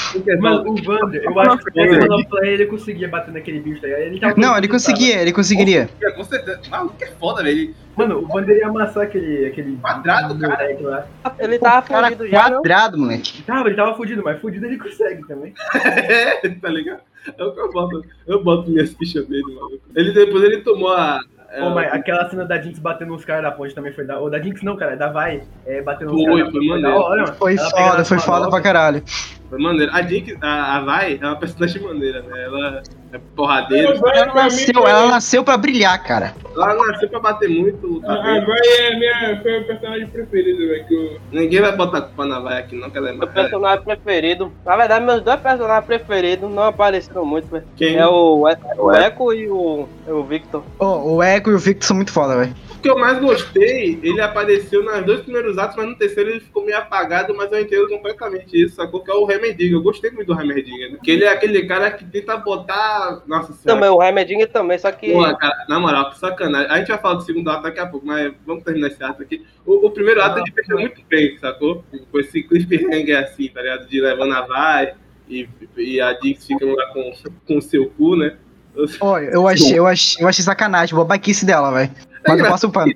Mano, o Vander, eu acho que quando falou pra ele, ele conseguia bater naquele bicho aí. Ele tava Não, ele conseguia, ele conseguiria. É, Com certeza. Maluco é foda, velho. Mano, o Vander ia amassar aquele. aquele Quadrado, cara. lá. Ele tava Cara, fugido já, não? quadrado, moleque. Tava, ele tava fudido, mas fudido ele consegue também. É, tá ligado? É o que eu boto. Eu boto minhas fichas dele, maluco. Ele depois ele tomou a. é, Pô, mas aquela cena da Jinx batendo nos caras da ponte também foi da. Ou da Jinx não, cara, da Vai é, batendo nos Foi, caras da foi. Da hora. Foi foda, foi foda pra caralho. Foi maneiro. A Jinx, a, a Vai, é uma personagem maneira, né? Ela é porradeira. Ela nasceu, ela nasceu pra brilhar, cara. Ela nasceu pra bater muito, lutar A. Vai é minha, foi o personagem preferido, velho. Eu... Ninguém vai botar culpa na Vai aqui, não, que ela é Meu mais. personagem preferido. Na verdade, meus dois personagens preferidos não apareceram muito, velho. Quem? É o, é, o Echo e o, é o Victor. Ô, o Echo e o Victor são muito foda, velho. O que eu mais gostei, ele apareceu nos dois primeiros atos, mas no terceiro ele ficou meio apagado, mas eu entendo completamente isso, sacou? Que é o Heimerdinger. Eu gostei muito do Heimerdinger, né? Que ele é aquele cara que tenta botar. Nossa senhora. Também, o Heimerdinger também, só que... Porra, cara, na moral, que sacanagem. A gente vai falar do segundo ato daqui a pouco, mas vamos terminar esse ato aqui. O, o primeiro ato ele fechou muito bem, sacou? Com esse cliffhanger assim, tá ligado? De levando a vai e, e a Jinx fica lá com, com o seu cu, né? Ó, eu achei, eu achei, eu achei sacanagem, babaquice dela, velho. Mas eu passo o pano.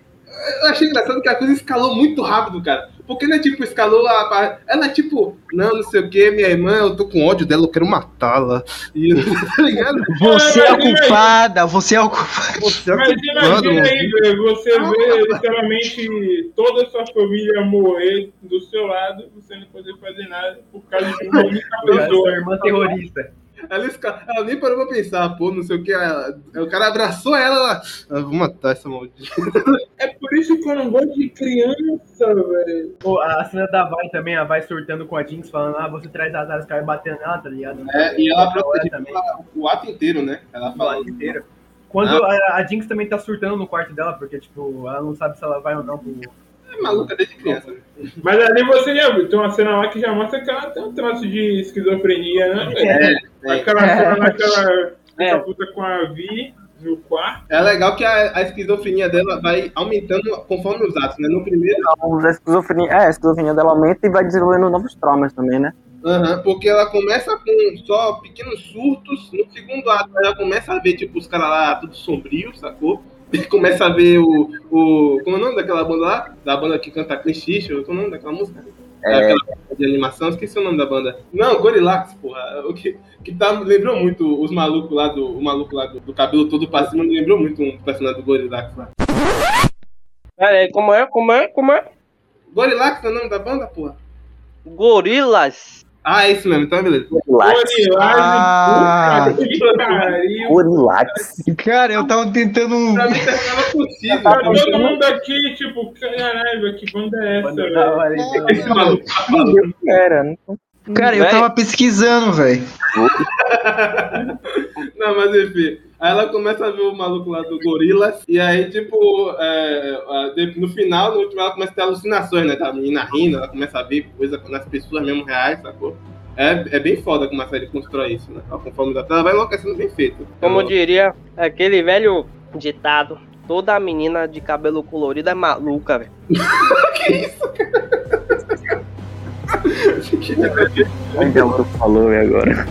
Eu achei engraçado que a coisa escalou muito rápido, cara. Porque não é tipo, escalou a. Ela é tipo, não, não sei o que, minha irmã, eu tô com ódio dela, eu quero matá-la. E tá ligado? Você é a culpada, você é o culpado. Você é Mas culpado, imagina aí, velho, você vê literalmente toda a sua família morrer do seu lado, você não poder fazer nada por causa de uma única Sua pessoa. irmã terrorista. Ela, esca- ela nem parou pra pensar, pô, não sei o que. ela- O cara abraçou ela, ela. "Ah, vou matar essa maldita. É por isso que eu não gosto de criança, velho. Pô, a cena da Vai também, a Vai surtando com a Jinx, falando, ah, você traz azar, os caras batendo nela, tá ligado? É, e ela hora protegeu também. o ato inteiro, né? Ela O fala lado inteiro. Quando a, a Jinx também tá surtando no quarto dela, porque, tipo, ela não sabe se ela vai ou não pro. É maluca desde criança. né? Mas ali você já viu, tem uma cena lá que já mostra que ela tem um traço de esquizofrenia, né? É, é. Aquela cena lá que ela É. puta com a Vi. no quarto. É legal que a, a esquizofrenia dela vai aumentando conforme os atos, né? No primeiro. A esquizofrenia, é, a esquizofrenia dela aumenta e vai desenvolvendo novos traumas também, né? Aham, porque ela começa com só pequenos surtos, no segundo ato ela começa a ver, tipo, os caras lá tudo sombrio, sacou? Começa a ver o, o. Como é o nome daquela banda lá? Da banda que canta Clichicho, como é o nome daquela música? É. De animação, esqueci o nome da banda. Não, Gorillax, porra. O que, que tá, lembrou muito os malucos lá do. O maluco lá do, do cabelo todo pra cima, me lembrou muito um personagem do Gorillax lá. Pera aí, como é? Como é? Como é? Gorillax é o nome da banda, porra? Gorilas. Ah, é isso mesmo, então beleza. Gorilax. Ah. Gorilax. Cara, eu tava tentando um. Pra mim tava possível. Tá todo mundo aqui, tipo, caralho, que banda é essa, velho? hein? Esse maluco tá falando. Era, não Cara, eu tava pesquisando, velho. Não, mas enfim. Aí ela começa a ver o maluco lá do Gorilas. E aí, tipo, é, de- no final, no último, ela começa a ter alucinações, né? Tá a menina rindo, ela começa a ver coisa nas pessoas mesmo reais, sacou? É, é bem foda como a série constrói isso, né? Conforme da ela vai enlouquecendo bem feito. Como diria aquele velho ditado, toda menina de cabelo colorido é maluca, velho. que isso, cara? Onde a Laura falou, velho, agora.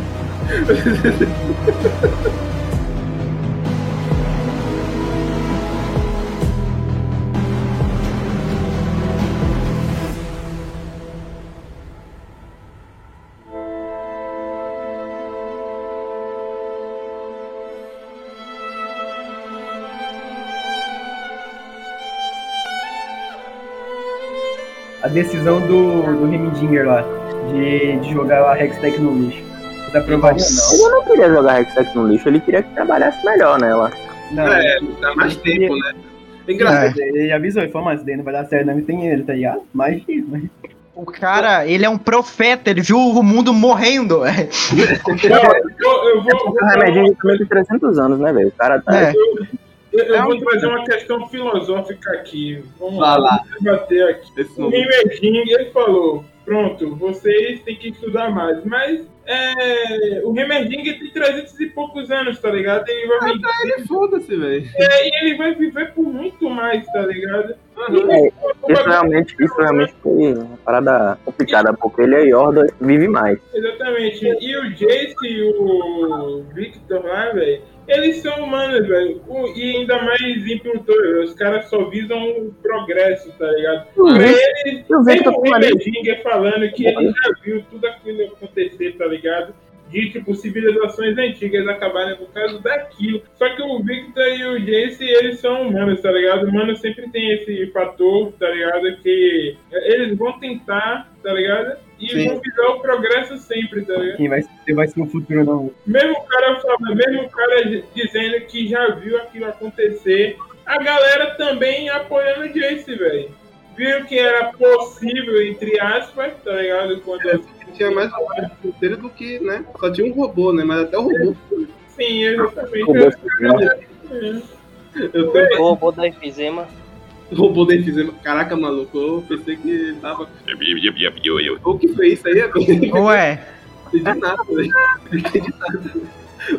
A decisão do, do Remidinger lá, de, de jogar a Hextech no lixo. Aprovaria ou Ele não queria jogar Hextech no lixo, ele queria que trabalhasse melhor nela. não? Não, É, dá mais tempo, né? Engraçado. É. Ele avisou, ele falou, mas daí não vai dar certo, não tem ele, tá ligado? Mas mas... O cara, ele é um profeta, ele viu o mundo morrendo. É. Eu, eu vou, O remedinho também tem 300 anos, né, velho? O cara tá. É. eu, eu É vou trazer uma questão filosófica aqui. Vamos Vai lá. debater aqui. O. Rimerding, ele falou, pronto, vocês têm que estudar mais. Mas é, o Rimerding tem 300 e poucos anos, tá ligado? Ele vai, viver, Ele foda-se, velho. é, e ele vai viver por muito mais, tá ligado? É, Isso realmente, isso realmente foi uma parada complicada, porque ele é Yorda vive mais. Exatamente. E o Jace e o Victor lá, velho, eles são humanos, velho. E ainda mais impulsores. Os caras só visam o progresso, tá ligado? Uhum. Pra vejo tem o falando que ele já viu tudo aquilo acontecer, tá ligado? De, tipo, civilizações antigas acabarem por causa daquilo. Só que o Victor e o Jace, eles são humanos, tá ligado? Humano sempre tem esse fator, tá ligado? Que eles vão tentar, tá ligado? E Sim. vão visar o progresso sempre, tá ligado? Quem vai, ser- vai ser o futuro, não. Mesmo o cara falando, mesmo o cara dizendo que já viu aquilo acontecer, a galera também apoiando o Jace, velho. Viu que era possível, entre aspas, tá ligado? Quando Tinha mais um roteiro do que, né? Só tinha um robô, né? Mas até o robô. Sim, exatamente. Robô Eu tenho O robô da enfisema. o robô da enfisema. Caraca, maluco, eu pensei que ele tava. O que foi isso aí? Eu não Ué, entendi nada, velho. Não entendi nada.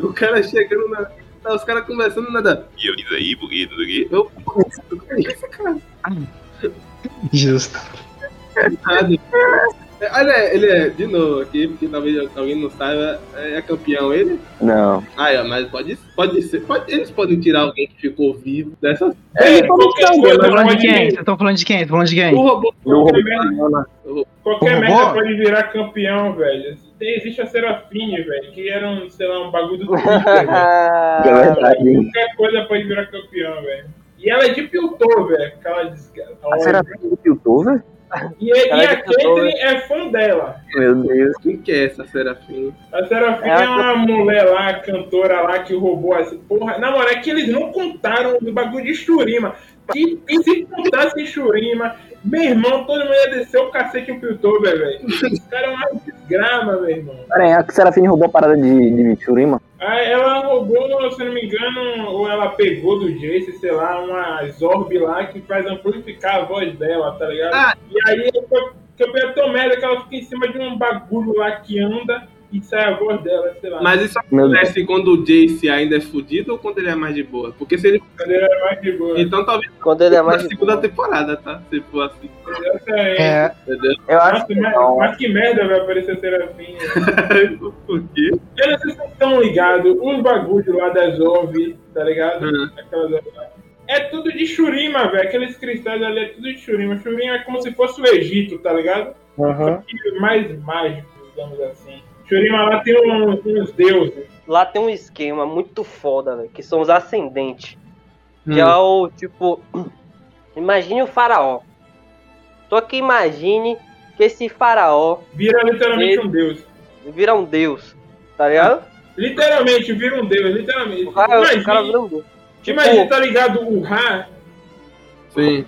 O cara chegando na. Tá, os caras conversando nada. Eu, o que é isso, cara? justo. Nada. É, Olha, ele é, de novo aqui, porque talvez alguém não saiba, é campeão ele? Não. Ah, é, mas pode, pode ser. Pode, eles podem tirar alguém que ficou vivo dessa. É, qualquer Vocês coisa estão falando de quem? Vocês estão falando de quem? Estão falando de O quem? robô. Do robô Qualquer merda, qualquer O pode virar campeão, velho. Tem, existe a Serafine, velho, que era um, sei lá, um bagulho do Twitter, velho. É? Qualquer coisa pode virar campeão, velho. E ela é de Piltover, velho. Aquela desgraça. A Serafim do Piltover? E, e é a. Caitlyn é fã dela. Meu Deus. Quem que é essa Serafim? A Serafim É é, a- uma mulher lá, cantora lá, que roubou assim. Porra, na moral, é que eles não contaram o bagulho de Shurima. E, e se contasse Shurima, meu irmão, todo mundo ia descer o cacete o Piltover, velho. Os caras é uma desgrama, meu irmão. Pera aí, a Serafim roubou a parada de, de Shurima? Aí ela roubou, se eu não me engano, ou ela pegou do Jace, sei lá, uma Zorb lá que faz amplificar a voz dela, tá ligado? Ah. E aí o campeonato merda que ela fica em cima de um bagulho lá que anda e sai a voz dela, sei lá. Mas isso acontece quando o Jace ainda é fudido ou quando ele é mais de boa? Porque se ele. Quando ele é mais de boa. Então talvez Quando ele é na mais de segunda temporada, tá? Se for assim. É, Entendeu? Eu acho Nossa, que mas, não. mas que merda vai aparecer Serafim. Por quê? Eu não sei se vocês estão ligados, os bagulhos lá da Zove, tá ligado? Uhum. Aquelas- É tudo de Shurima, velho. Aqueles cristais ali é tudo de Shurima. Shurima é como se fosse o Egito, tá ligado? Uhum. Mais mágico, digamos assim. Shurima lá tem um- uns deuses. Lá tem um esquema muito foda, velho, que são os ascendentes. Que é Hum. o tipo. Imagine o faraó. Só que imagine que esse faraó Vira literalmente Ele- um deus. vira um deus. Tá ligado? Literalmente, vira um deus, literalmente. O cara, o cara Imagina, vira um deus. Tipo, imagina, tá ligado? O Ra Sim.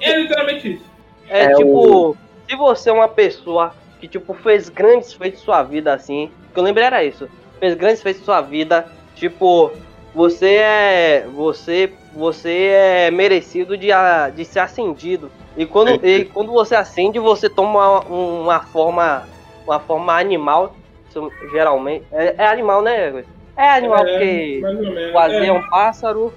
é literalmente isso. é, É tipo. Se você é uma pessoa que, tipo, fez grandes feitos sua vida, assim. O que eu lembrei era isso. Fez grandes feitos sua vida. Tipo, você é. Você. Você é merecido de, a- de ser ascendido. E quando, e quando você acende, você toma uma, uma forma. Uma forma animal. Geralmente. É, é animal, né? É animal, É, porque o é É, um pássaro.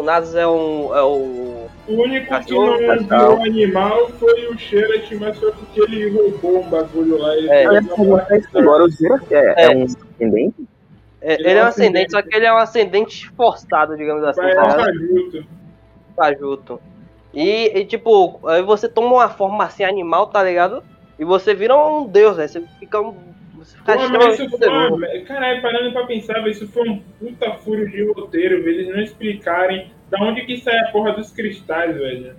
O Nasus é um. É o. O único que Cachorro, não cachorro. viu animal foi o Xerath, mas foi porque ele roubou um bagulho lá. Ele É. Isso agora, o Zero é, é. É. um ascendente? É, Ele ele é é um ascendente, ascendente. só que ele é um ascendente forçado, digamos assim. Vai tá ligado? fajuto. fajuto. E, e, tipo, aí você toma uma forma assim animal, tá ligado? E você vira um deus, né? Você fica um. Você fica Pô, mas isso foi. Caralho, parando pra pensar, isso foi um puta furo de roteiro, velho. Eles não explicarem da onde que sai a porra dos cristais, velho.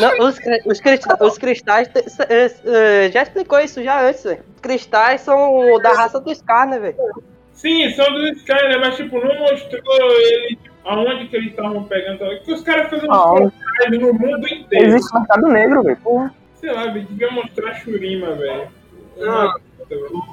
Não, os, cri- os, crista- os cristais. te- se- eh, eh, já explicou isso já antes, velho. Os cristais são da raça do Scar, né, velho? Sim, são dos Sky, né? Mas, tipo, não mostrou ele aonde que eles estavam pegando. tá? Que os caras fazem uns Ah, cristais no mundo inteiro. Existe mercado negro, velho. Porra. Sei lá, velho, devia mostrar Shurima, velho. Não.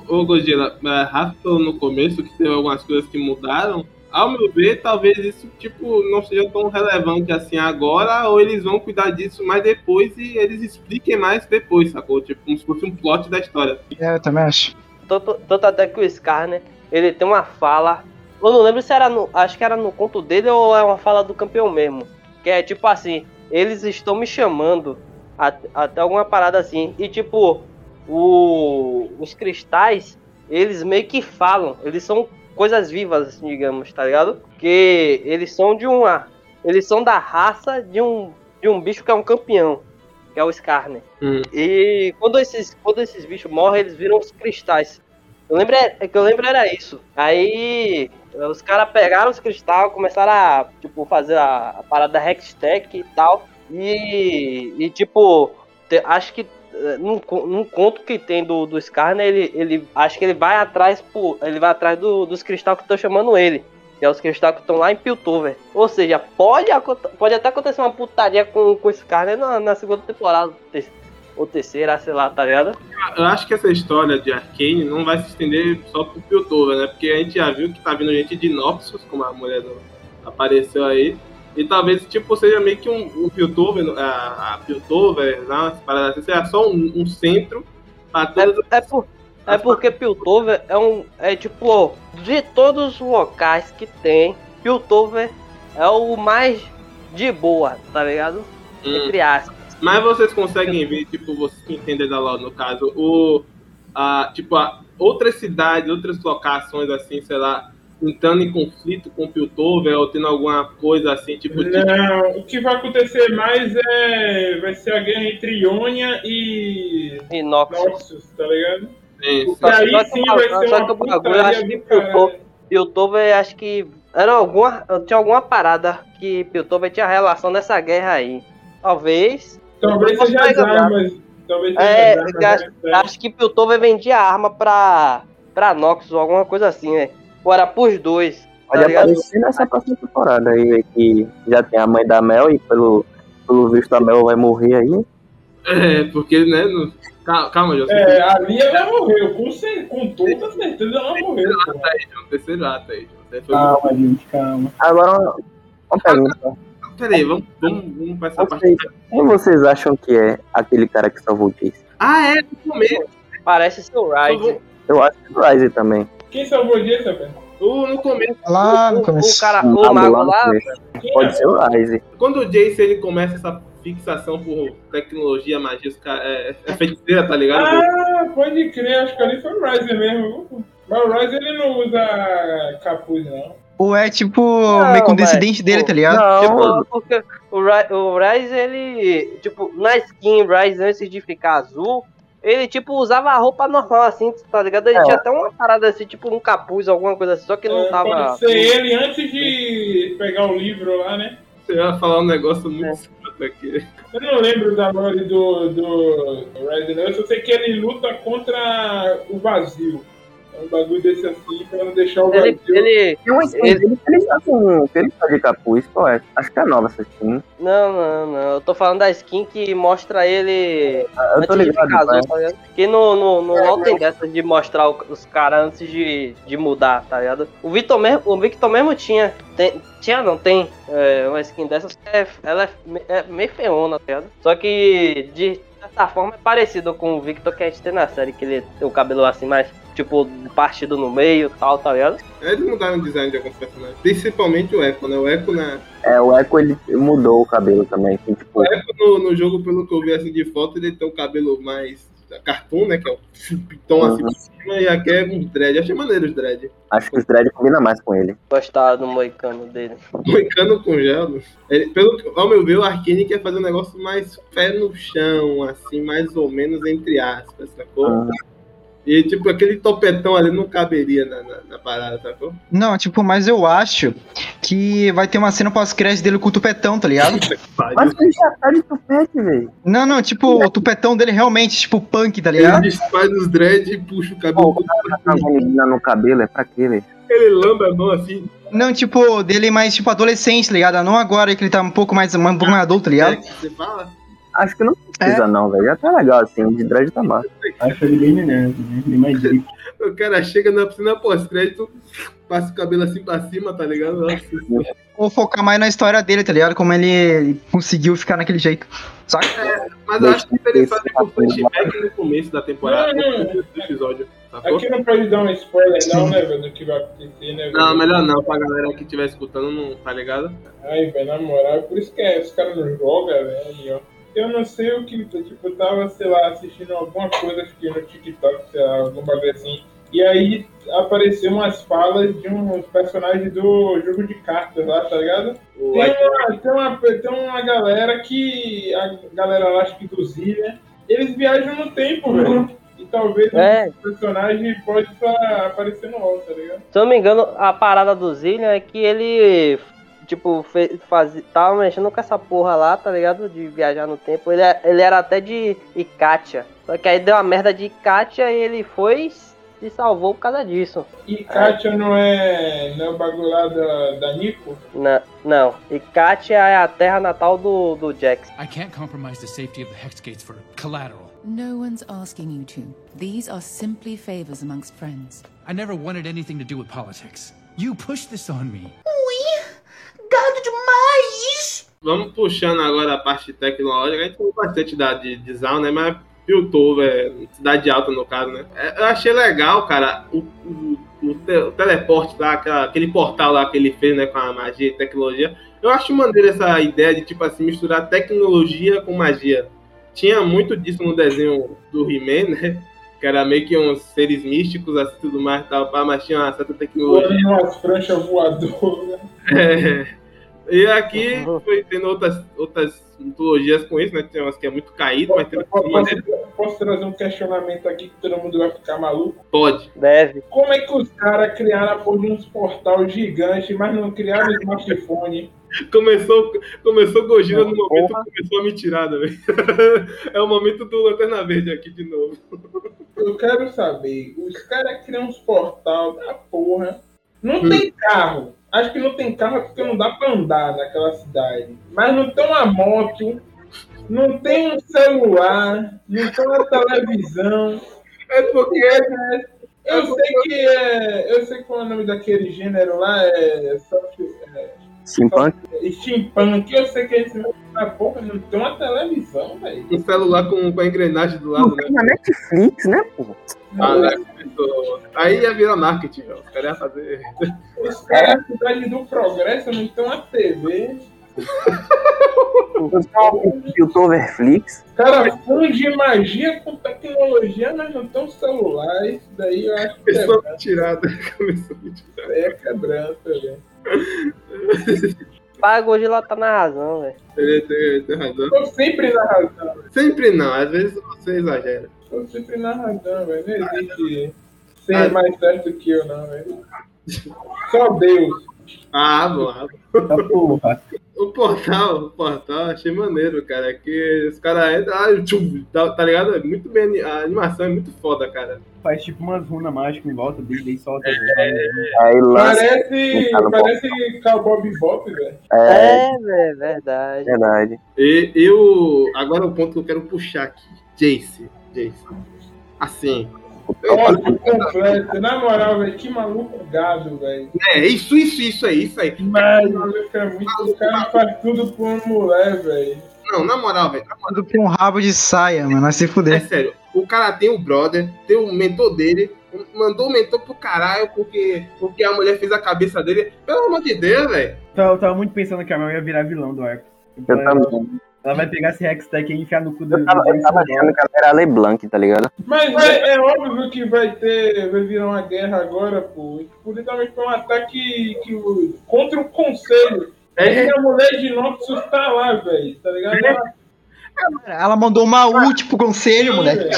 Ô Godzilla, é, Rafa falou no começo que teve algumas coisas que mudaram. Ao meu ver, talvez isso tipo, não seja tão relevante assim agora, ou eles vão cuidar disso mais depois e eles expliquem mais depois, sacou? Tipo, como se fosse um plot da história. é, eu também acho. Tanto, tanto até que o Scar, né? Ele tem uma fala. Eu não lembro se era no. Acho que era no conto dele ou é uma fala do campeão mesmo. Que é tipo assim: eles estão me chamando. at- Até alguma parada assim. E tipo, o, os cristais, eles meio que falam. Eles são coisas vivas, assim, digamos, tá ligado? Que eles são de uma. Eles são da raça de um, de um bicho que é um campeão. Que é o Scar, né? Hum. E quando esses, quando esses bichos morrem, eles viram os cristais. Eu lembro, é que eu lembro era isso. Aí os caras pegaram os cristais, começaram a tipo, fazer a, a parada Hextech e tal. E, e tipo, te- acho que eh, num, num conto que tem do, do né, ele, ele acho que ele vai atrás por, ele vai atrás do- dos cristais que estão chamando ele. Que é os cristais que estão lá em Piltover. Ou seja, pode, pode até acontecer uma putaria com, com cara né, na, na segunda temporada. te- Ou terceira, sei lá, tá ligado? Eu acho que essa história de Arcane não vai se estender só pro Piltover, né? Porque a gente já viu que tá vindo gente de Noxus, como a mulher do- apareceu aí. E talvez, tipo, seja meio que um, um Piltover, a, a Piltover, né? Assim, seja só um, um centro todas É, é, por, é porque Piltover é um. É tipo, de todos os locais que tem, Piltover é o mais de boa, tá ligado? Hum. Entre aspas. Mas vocês conseguem ver, tipo, vocês que entendem da LoL, no caso, o. A, tipo, a, outras cidades, outras locações, assim, sei lá, entrando em conflito com o Piltover ou tendo alguma coisa assim, tipo. tipo Não, o que vai acontecer mais é. Vai ser a guerra entre Ionia e. E Noxus. Noxus, tá ligado? sim, Só, E aí só sim o vai ser só uma que o bagulho, eu acho que. Piltover, Piltover, acho que. Era alguma. Tinha alguma parada que Piltover tinha relação nessa guerra aí. Talvez. Talvez seja as armas. Talvez seja É, as armas. acho, né? acho que Piltover vendia arma pra. pra Noxus ou alguma coisa assim, né? Pros dois. Tá Pode ligado? aparecer nessa próxima temporada aí, velho, que já tem a mãe da Mel e pelo, pelo visto a Mel vai morrer aí. É, porque, né? No... Calma, calma Jô. É, ali ela morreu, com, cer- com toda certeza ela morreu. Tá terceiro ato aí, foi- Calma, gente, calma. Agora, uma- uma pergunta. Peraí, vamos, vamos, vamos pra essa parte. Vocês, quem vocês acham que é aquele cara que salvou o Jace? Ah, é, no começo. Parece ser o Ryze. Eu acho que o Rise também. Quem salvou o Jason, velho? O, no começo, Lá no O, começo. o cara, Ah, o mago lá. Pode ser o Rise. quando o Jace ele começa essa fixação por tecnologia, magia, os cara- é, é feiticeira, tá ligado? Ah, pode crer, acho que ali foi o Ryze mesmo. Mas o Ryze ele não usa capuz, não. Ou é tipo Não, meio com o mas, dele, tá ligado? Não, Tipo, porque o, o Ryze, ele. Tipo, na skin Ryze, antes de ficar azul, ele, tipo, usava a roupa normal, assim, tá ligado? Ele É. tinha até uma parada assim, tipo, um capuz, alguma coisa assim, só que não É, tava. Pode ser ele antes de pegar o livro lá, né? Você vai falar um negócio muito escroto aqui. Eu não lembro da lore do, do Ryze, não. Eu só sei que ele luta contra o vazio. É um bagulho desse assim, pra não deixar o. Ele, ele. Ele- tá com. ele tá de capuz, qual é? Acho que é nova essa skin. Não, não, não. Eu tô falando da skin que mostra ele Ah, Eu tô antes de ligado, né? tá ligado? Que no, no, no LoL tem dessa de mostrar os caras antes de, de mudar, tá ligado? O Victor mesmo, o Victor mesmo tinha. Tem, tinha não, tem é, uma skin dessas. É, ela é, é meio feona, tá ligado? Só que de certa forma é parecido com o Victor que a gente tem na série, que ele tem o cabelo assim mais, tipo, partido no meio e tal, tá ligado? Eles mudaram o design de alguns personagens. Principalmente o Echo, né? O Echo, na, É, o Echo ele mudou o cabelo também. assim, tipo, o Echo no, no jogo, pelo que eu vi assim de foto, ele tem o cabelo mais cartoon, né? Que é o pitão assim Uhum. por cima, e aqui é um dread. Achei maneiro os dread. acho que os dread combina mais com ele. Gostava do moicano dele. Moicano com gelo. Ele, pelo que- ao meu ver, o Arkane quer fazer um negócio mais pé no chão, assim, mais ou menos entre aspas, sacou? Uhum. E tipo, aquele topetão ali não caberia na, na, na parada, sacou? Não, tipo, mas eu acho que vai ter uma cena pós-crédito dele com o tupetão, tá ligado? Mas ele já tá de tupete, velho. Não, não, tipo, o tupetão dele realmente, tipo, punk, tá Ele ligado? desfaz os dread e puxa o cabelo. cara tá no cabelo, é pra quê, velho? Ele lambe a mão assim. Não, tipo, dele mais, tipo, adolescente, tá ligado? Não agora que ele tá um pouco mais, um pouco mais adulto, tá É, ligado? que você fala? Acho que não precisa, não, velho. Já tá legal assim, o de dread tá massa. Acho ele bem nerd, né? Bem mais drift. O cara chega na piscina pós-crédito, passa o cabelo assim pra cima, tá ligado? Nossa, Ou focar mais na história dele, tá ligado? Como ele conseguiu ficar naquele jeito. Saca? Mas eu acho que fazem um flashback no começo da temporada, Não, não. no começo do episódio, sacou? Aqui não pode dar um spoiler, não, né, velho, do que vai acontecer, né, velho? Não, melhor não, pra galera que estiver escutando, não, tá ligado? Ai, velho, na moral, por isso que é, os caras não jogam, velho, ó. Eu não sei o que, tipo, eu tava, sei lá, assistindo alguma coisa, acho que no TikTok, sei lá, algum bagulho assim. E aí apareceu umas falas de uns personagens do jogo de cartas lá, tá ligado? O Tem uma, tem, uma, tem uma galera que. A galera lá, acho que do Z, né? Eles viajam no tempo, velho. E talvez É. um personagem pode tá- aparecer no LoL, tá ligado? Se eu não me engano, a parada do Zillion é que ele, tipo, fez, faz, tava mexendo com essa porra lá, tá ligado? De viajar no tempo. Ele, é- ele era até de Ikatia. Só que aí deu uma merda de Ikatia e ele foi e se salvou por causa disso. E Katia não é, não é o bagulho lá da, da Nico? Na, não, Ikatia é a terra natal do, do Jax. I can't compromise the safety of the hex gates for collateral. No one's asking you to. These are simply favors amongst friends. I never wanted anything to do with politics. You pushed this on me. Ui, gado demais! Vamos puxando agora a parte tecnológica. A gente falou bastante da de design, né? Mas Piltover, Cidade Alta no caso, né? É, Eu achei legal, cara, o, o, o teleporte lá, aquela- aquele portal lá que ele fez, né? Com a magia e tecnologia. Eu acho maneiro essa ideia de, tipo assim, misturar tecnologia com magia. Tinha muito disso no desenho do He-Man, né? Que era meio que uns seres místicos, assim, tudo mais e tal, pá, mas tinha uma certa tecnologia. Umas pranchas voadoras. É. E aqui foi tendo outras, outras mitologias com isso, né? Tem umas que é muito caído, mas tem Posso, outras maneiras. posso trazer um questionamento aqui que todo mundo vai ficar maluco? Pode. Deve. Como é que os caras criaram a porra de uns portal gigante, mas não criaram smartphone? Começou, começou Gojira no momento que começou a mentirada, velho. É o momento do Lanterna Verde aqui de novo. Eu quero saber, os caras criam uns portal da porra. Não tem carro. Acho que não tem carro porque não dá pra andar naquela cidade. Mas não tem uma moto, não tem um celular, não tem uma televisão. É porque. Eu sei que é. Eu sei qual é o nome daquele gênero lá, é. é Steampunk? steampunk, eu sei que é esse mesmo. Mas, porra, não tem uma televisão, velho. Um celular com, com a engrenagem do lado, Não né? na Netflix, né, pô? Ah, né? Começou Aí ia virar marketing, velho. Os caras iam fazer. Os caras da cidade do progresso não tem uma TV. Youtuberflix. Cara, funde magia com tecnologia, mas não tem um celular. Isso daí eu acho que é Pessoa quebrança. tirada. A aí é quebrança, velho. Pago hoje ela tá na razão, velho. Ele tem, tem razão. Tô sempre na razão. velho. Sempre não, às vezes você exagera. Tô sempre na razão, velho. Não existe ser mais certo que eu, não, velho. Só Deus. Ah, bom. bom. Tá porra. O portal, o portal, achei maneiro, cara. Que os caras entram, ah, tchum, tá, tá ligado? É muito bem, a animação é muito foda, cara. Faz tipo umas runas mágicas em volta dele, daí solta. Aí lança. Parece, Tá no parece Cowboy Bebop, velho. É, É, velho, verdade. verdade. E eu. Agora o ponto que eu quero puxar aqui. Jace. Jace. Assim. Completo. Na moral, velho, que maluco gado, velho. É, isso, isso, isso aí, isso aí. Mas o maluco é muito. O cara faz tudo por uma mulher, velho. Não, na moral, velho. Tudo com um rabo de saia, mano. Vai se É fuder. sério. O cara tem o brother, tem o mentor dele. Mandou o mentor pro caralho porque, porque a mulher fez a cabeça dele. Pelo amor de Deus, velho. Eu tava muito pensando que a Mel ia virar vilão do arco. Eu também. Ela vai pegar esse Hextech e enfiar no cu do Eu tava, eu tava achando que ela era LeBlanc, tá ligado? Mas é, é óbvio que vai ter. Vai virar uma guerra agora, pô. Literalmente foi um ataque que, contra o conselho. É. E a mulher de Noxus tá lá, velho. Tá ligado? Ela- Ela mandou uma ult pro conselho, moleque.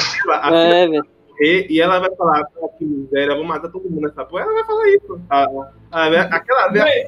A É, velho. E, e ela vai falar, "Pô, que miséria, vou matar todo mundo nessa porra. Ela vai falar isso. A, a, a- aquela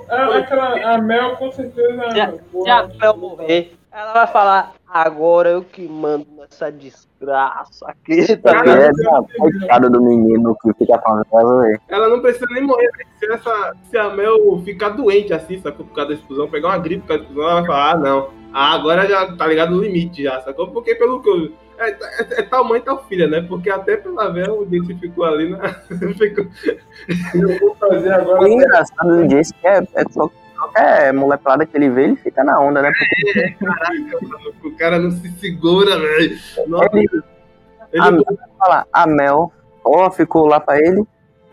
a, aquela, a Mel com certeza. Já- pô, Se a Mel morrer, ela vai falar, agora eu que mando nessa desgraça aqui, tá ligado? É, da- coitado do menino que fica falando ela, velho. Ela não precisa nem morrer. velho. Se, essa, se a Mel ficar doente assim, sacou? Por causa da explosão, pegar uma gripe por causa da explosão, ela vai falar, ah, não. Ah, agora já tá ligado no limite já, sacou? Porque pelo que eu. É, é, é tal mãe, tal filha, né? Porque até pela Mel o Jace ficou ali na. ficou, Eu vou fazer agora. O engraçado do Jace é é, é qualquer moleplada que ele vê, ele fica na onda, né? Porque caraca, o cara não se segura, velho. Ele, ele a, Mel, fala, a Mel, ó, ficou lá pra ele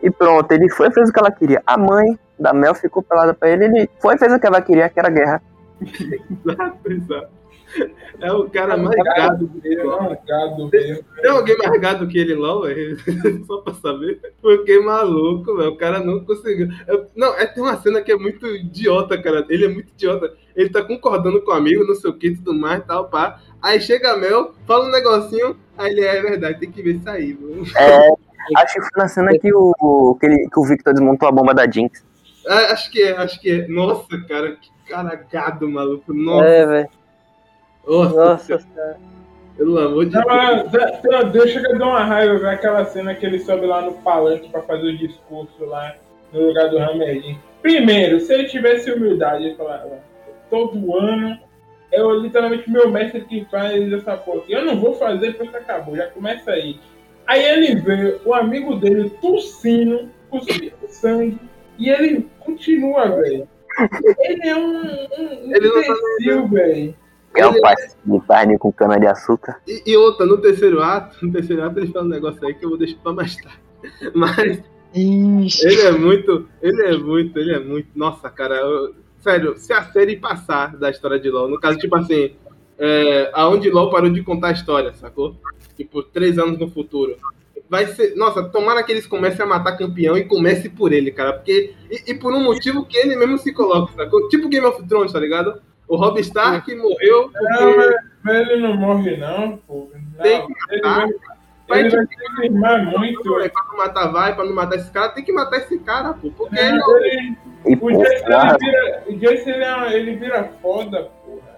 e pronto, ele foi e fez o que ela queria. A mãe da Mel ficou pelada pra ele, ele foi e fez o que ela queria, que era guerra. Exato, exato. É o cara mais gado do É LOL. um gado mesmo. Tem alguém mais gado que ele, LOL? velho? Só pra saber. Porque maluco, velho. O cara não conseguiu. Eu- não, é, tem uma cena que é muito idiota, cara. Ele é muito idiota. Ele tá concordando com o amigo, não sei o que, tudo mais, tal, pá. Aí chega a Mel, fala um negocinho, aí ele é verdade, tem que ver isso aí, mano. É, acho que foi na cena que o, que, ele, que o Victor desmontou a bomba da Jinx. Ah, acho que é, acho que é. Nossa, cara, que cara gado, maluco. Nossa, É, velho. Nossa, Nossa pelo amor de Não, Deus. Meu Deus, chega a dar uma raiva ver aquela cena que ele sobe lá no palanque pra fazer o discurso lá no lugar do Hammerlin. Primeiro, se ele tivesse humildade, ele falava, todo ano é literalmente meu mestre que faz essa porra. Eu não vou fazer porque acabou, já começa aí. Aí ele vê o amigo dele tossindo, cuspindo sangue, e ele continua, velho. Ele é um, um Ele não tá imbecil, velho. É o pastel de carne com cana de açúcar. E, e outra, no terceiro ato, no terceiro ato ele fala um negócio aí que eu vou deixar pra mais tarde. Mas Ixi. ele é muito, ele é muito, ele é muito. Nossa, cara, eu- sério, se a série passar da história de LOL, no caso, tipo assim, é, aonde LOL parou de contar a história, sacou? Tipo, três anos no futuro. Vai ser. Nossa, tomara que eles comecem a matar campeão e comece por ele, cara. Porque. E, e por um motivo que ele mesmo se coloca, sacou? Tipo Game of Thrones, tá ligado? O Rob Stark morreu porque. Não, mas, mas ele não morre não, pô. Não, Tem que ele matar. vai, Vai ele vai se firmar muito. Pra não matar vai, pra não matar esse cara, tem que matar esse cara, pô. Porque É, ele, ele- E o Jace ele vira, o ele, é- ele vira foda, porra.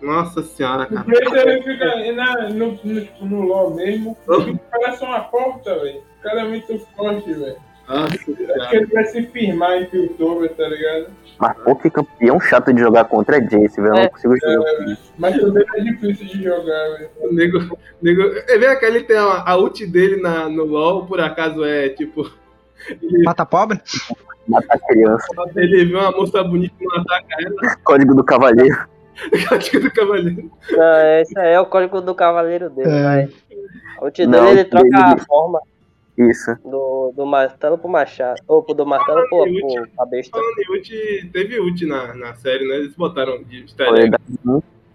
Nossa senhora, O cara. Jace ele fica na, no, no, tipo, no LoL mesmo, ele parece uma porta, velho. O cara é muito forte, velho. Nossa Acho que ele vai se firmar em Piltover, tá ligado? mas pô, que campeão chato de jogar contra é Jace, velho. Eu É. não consigo jogar. É, mas também é difícil de jogar, velho. O nego, nego, é, vem aquele tem a, a ult dele na, no LoL, por acaso é tipo. Mata pobre? Matar criança. Ele vê uma moça bonita e não ataca ela, Código do Cavaleiro. Código do Cavaleiro. Não, esse aí é o código do cavaleiro dele, É. O tio Não, dele, ele troca ele- a forma. Isso. Do, do martelo pro machado. Ou do martelo pro, pro, pra besta. Falando em ult, teve ult na, na série, né? Eles botaram de easter da-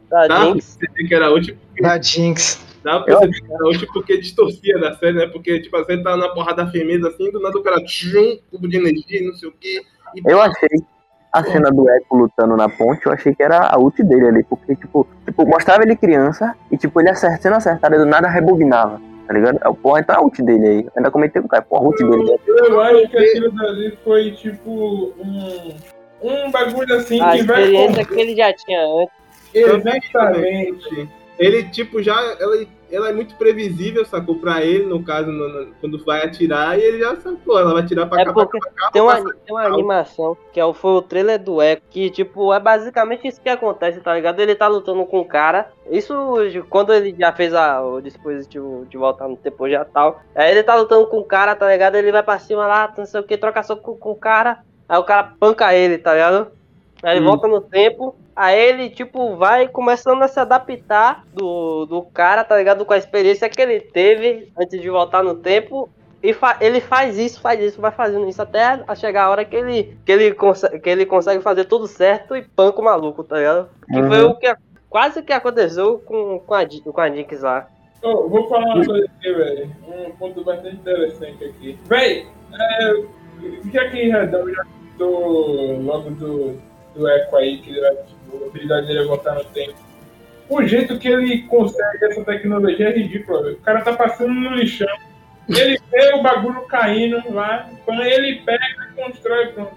Da Dá pra Jinx. perceber que era ult Da Jinx. Dá pra perceber que era ult porque distorcia da série, né? Porque, tipo, a série tá na porrada firmeza assim, do nada o cara tchum, cubo de energia, não sei o quê. E Eu achei a cena do Echo lutando na ponte, eu achei que era a ult dele ali, porque, tipo, tipo mostrava ele criança e, tipo, ele acertando, sendo acertado, do nada rebobinava, tá ligado? É, Porra, então é a ult dele aí. Eu ainda comentei com o cara, porra, a ult dele. Eu acho que aquilo dali foi tipo um, um bagulho assim A que vai. experiência que ele já tinha antes. Exatamente. Ele, tipo, já. Ela, ela é muito previsível, sacou? Pra ele, no caso, no- no- quando vai atirar, e ele já sacou. Ela vai atirar pra É cá, pra cá, pra cá. Tem uma, tem uma animação que é o, foi o trailer do Echo, que tipo, é basicamente isso que acontece, tá ligado? Ele tá lutando com um cara. Isso quando ele já fez a- o dispositivo de voltar no tempo já tal. Aí ele tá lutando com um cara, tá ligado? Ele vai pra cima lá, não sei o que, troca soco com, com o cara. Aí o cara panca ele, tá ligado? Aí ele Hum. volta no tempo. Aí ele, tipo, vai começando a se adaptar do, do cara, tá ligado? Com a experiência que ele teve antes de voltar no tempo. E fa- ele faz isso, faz isso, vai fazendo isso até a chegar a hora que ele, que ele, consegue, que ele consegue fazer tudo certo e panca o maluco, tá ligado? Que foi Uhum. o que quase que aconteceu com, com, a, com a Jinx lá. Ô, vou falar uma coisa aqui, velho. Um ponto bastante interessante aqui. Véi, é, já que Redão já citou logo do, do Echo aí, que a tipo, a habilidade dele é voltar no tempo. O jeito que ele consegue essa tecnologia é ridículo, velho. O cara tá passando no lixão. Ele vê o bagulho caindo lá, quando ele pega e constrói, pronto.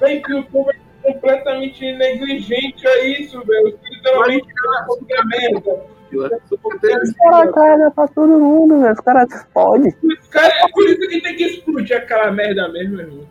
Vem que o povo é completamente negligente a isso, velho. Literalmente, qualquer merda. Os caras cagam pra todo mundo, velho. Os caras podem. Os caras, é por isso que tem que explodir aquela merda mesmo, irmão.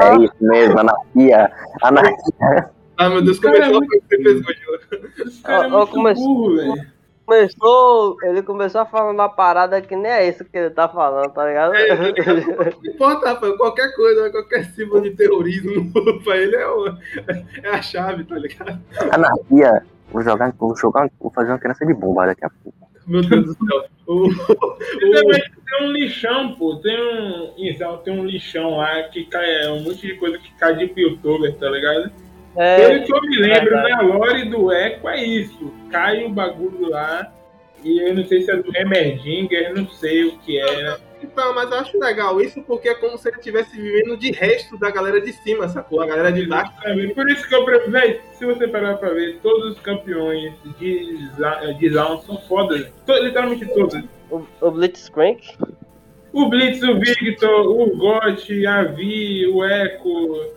É isso mesmo, anarquia. Anarquia. Ah, meu Deus, Cara, começou é a você fez é Ó, começou- velho. Começou, ele começou falando uma parada que nem é isso que ele tá falando, tá ligado? Não importa, Rafael, qualquer coisa, qualquer símbolo de terrorismo pra ele é, o- é a chave, tá ligado? Anarquia. Vou jogar, vou jogar, vou fazer uma criança de bomba daqui a pouco. Meu Deus do céu. O, Literalmente Tem um lixão, pô. Tem um. Então, tem um lixão lá que cai. É um monte de coisa que cai de youtuber, tá ligado? É, Pelo que eu me lembro, verdade. né? A lore do Echo é isso. Cai o bagulho lá. E eu não sei se é do Hemerdinger, não sei o que é, né? Então, mas eu acho legal isso porque é como se ele estivesse vivendo de resto da galera de cima, sacou? A galera de baixo. Por isso que eu prefiro. Se você parar pra ver, todos os campeões de, de Zaun são fodas. To- literalmente todos. o, o Blitzcrank. O Blitz, o Victor, o Got, a Vi, o Echo,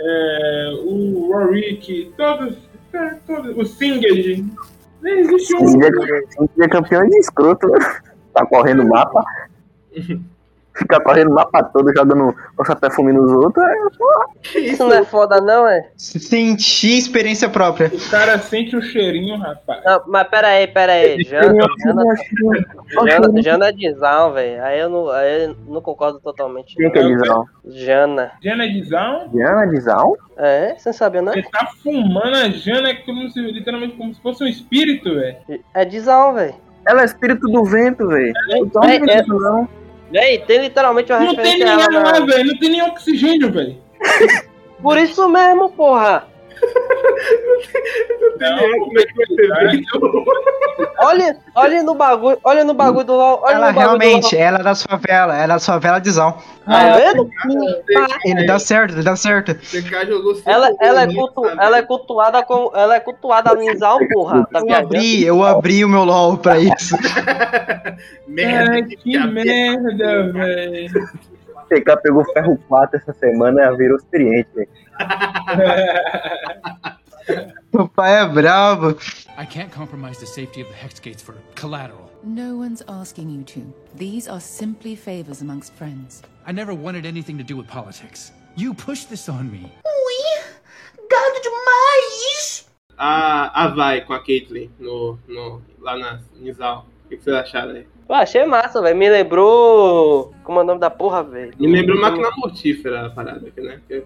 é, o Warwick, todos, é, todos. O Singed. Nem existe um. Ele é, é campeão de escroto. Tá correndo o mapa. Fica correndo o mapa todo, jogando lança perfume nos outros. É, porra. Isso não é foda, não, é? Sentir experiência própria. O cara sente o cheirinho, rapaz. Não, mas pera aí, pera aí. Jana, Jana, Jana, Jana é de Zaun, velho. Aí eu não, aí eu não concordo totalmente. Quem que é de Zaun? Jana. Jana é de Zaun? Diana de Zaun? É, você não sabia, não? Ele tá fumando a Jana como se, literalmente como se fosse um espírito, velho. É de Zaun, velho. Ela é espírito do vento, velho. É, é, isso, não. Véi, tem literalmente uma Não tem referência ninguém ela. lá, na- velho. Não tem nem oxigênio, velho. Por isso mesmo, porra. Não, como é que vai ser? Olha, olha no bagulho, olha no bagulho do LOL. Olha Ela no realmente, do LOL. ela é da sua vela, ela é da sua vela de Zão. Tá vendo? Ele dá certo, ele dá certo. Ela, ela, é cultu, ela é cultuada com. Ela é cultuada em Zaun, porra. Tá Eu abri, eu abri o meu LOL pra isso. Merda, que merda, velho. PK pegou ferro 4 essa semana e virou experiente, velho. O pai é bravo. I can't compromise the safety of the hex gates for collateral. No one's asking you to. These are simply favors amongst friends. I never wanted anything to do with politics. You pushed this on me. Ui, gado demais! A, a Vai com a Caitlyn no, no, lá na Nizal. O que, que vocês acharam aí? Eu achei massa, velho. Me lembrou. Como é o nome da porra, velho? Me lembrou máquina mortífera a parada aqui, né? Porque,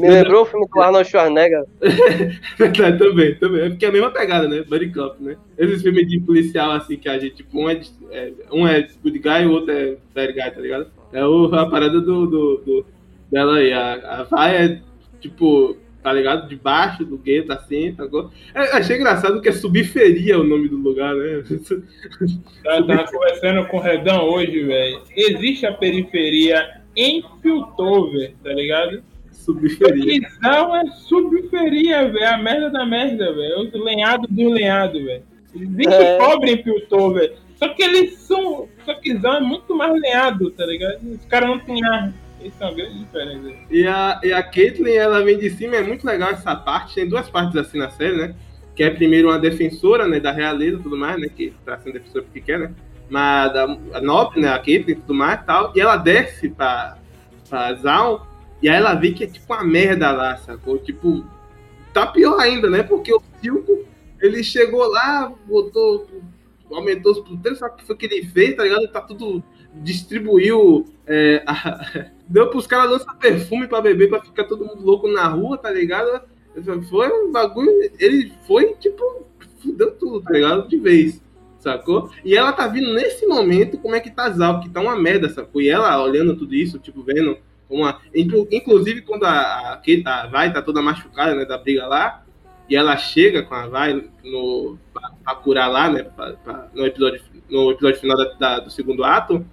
Me lembrou o filme do Arnold Schwarzenegger. Verdade, também, também. É porque é a mesma pegada, né? Buddy Cop, né? Esses filmes de policial, assim, que a gente, tipo, um é, é- um é good guy e o outro é bad guy, tá ligado? É o, a parada do, do, do- dela aí. A, a vai é, tipo, tá ligado? Debaixo do gueto, assim, tá? É, achei engraçado que é Subferia o nome do lugar, né? Eu tava conversando com o Redão hoje, velho. Existe a periferia em Piltover, tá ligado? Subferia. Não é subferia, velho. A merda da merda, velho. Os lenhados do lenhado, velho. Existe É. pobre em Piltover. Só que eles são. Só que Zão é muito mais lenhado, tá ligado? Os caras não têm ar. Isso é uma grande diferença. E a, e a Caitlyn, ela vem de cima, é muito legal essa parte. Tem duas partes assim na série, né? Que é primeiro uma defensora, né, da realeza e tudo mais, né? Que tá sendo defensora porque quer, né? Mas da, a nobre, né, a Caitlyn e tudo mais e tal. E ela desce pra, pra Zaun, e aí ela vê que é tipo uma merda lá, sacou? Tipo, tá pior ainda, né? Porque o Silco, ele chegou lá, botou, aumentou os puteiros, sabe o que foi que ele fez, tá ligado? Tá tudo, distribuiu, é, a- deu pros caras lançar perfume pra beber, pra ficar todo mundo louco na rua, tá ligado? Foi um bagulho, ele foi, tipo, fudeu tudo, tá ligado? De vez, sacou? E ela tá vindo nesse momento como é que tá Zal, que tá uma merda, sacou? E ela olhando tudo isso, tipo, vendo uma... inclu- Inclusive, quando a, a, Kate- Vai tá toda machucada, né, da briga lá, e ela chega com a Vai no, pra, pra curar lá, né, pra- pra- no, episódio, no episódio final da- da- do segundo ato,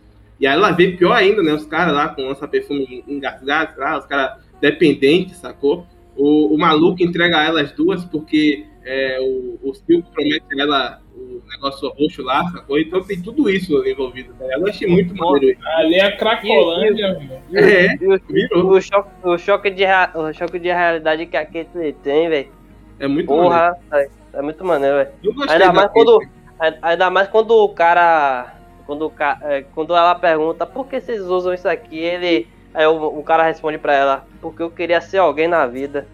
e aí ela vê pior ainda, né, os caras lá com lança-perfume engasgados, lá, os caras dependentes, sacou? O, o maluco entrega a ela as duas porque é, o, o Silco promete a ela o negócio roxo lá, sacou? Então tem tudo isso envolvido. Né? Eu achei muito maneiro. Ali é a Cracolândia, velho. É, E o, virou. o choque, o, choque de, o choque de realidade que a Caitlyn tem, velho. É muito maneiro. Porra, é, é muito maneiro, velho. Ainda da mais quando. Ainda mais quando o cara. Quando, é, quando ela pergunta por que vocês usam isso aqui, ele. Aí o, o cara responde pra ela, porque eu queria ser alguém na vida.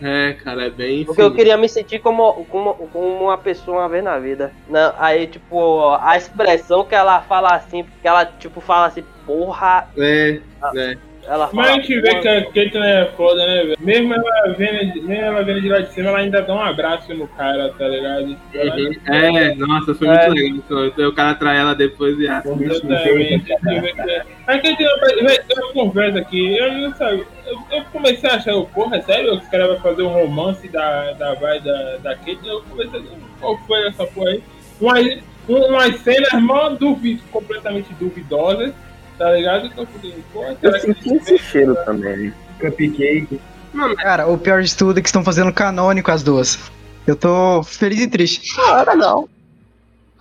É, cara, é bem. Porque eu queria me sentir como, como, como uma pessoa uma vez na vida. Não, aí, tipo, a expressão que ela fala assim, que ela, tipo, fala assim, porra. É, é. Ela Mas fala. a gente vê que a Caitlyn é foda, né, velho? Mesmo ela vendo, mesmo ela vendo de lá de cima, ela ainda dá um abraço no cara, tá ligado? Uhum. É, nossa, foi É. muito legal. Então, Então o cara trai ela depois e ah, Exatamente. A é- A Caitlyn, velho, eu converso aqui, eu não sabia. Eu, eu comecei a achar, porra, é sério que os caras vão fazer um romance da, da vai da, da Caitlyn? Eu comecei a qual foi essa porra aí? Umas, um- umas cenas mó duvid, completamente duvidosas, tá ligado? Então eu falei, porra, Eu senti esse cheiro também. né? Cupcake. Cara, o pior de tudo é que estão fazendo canônico as duas. Eu tô feliz e triste. Ah, legal.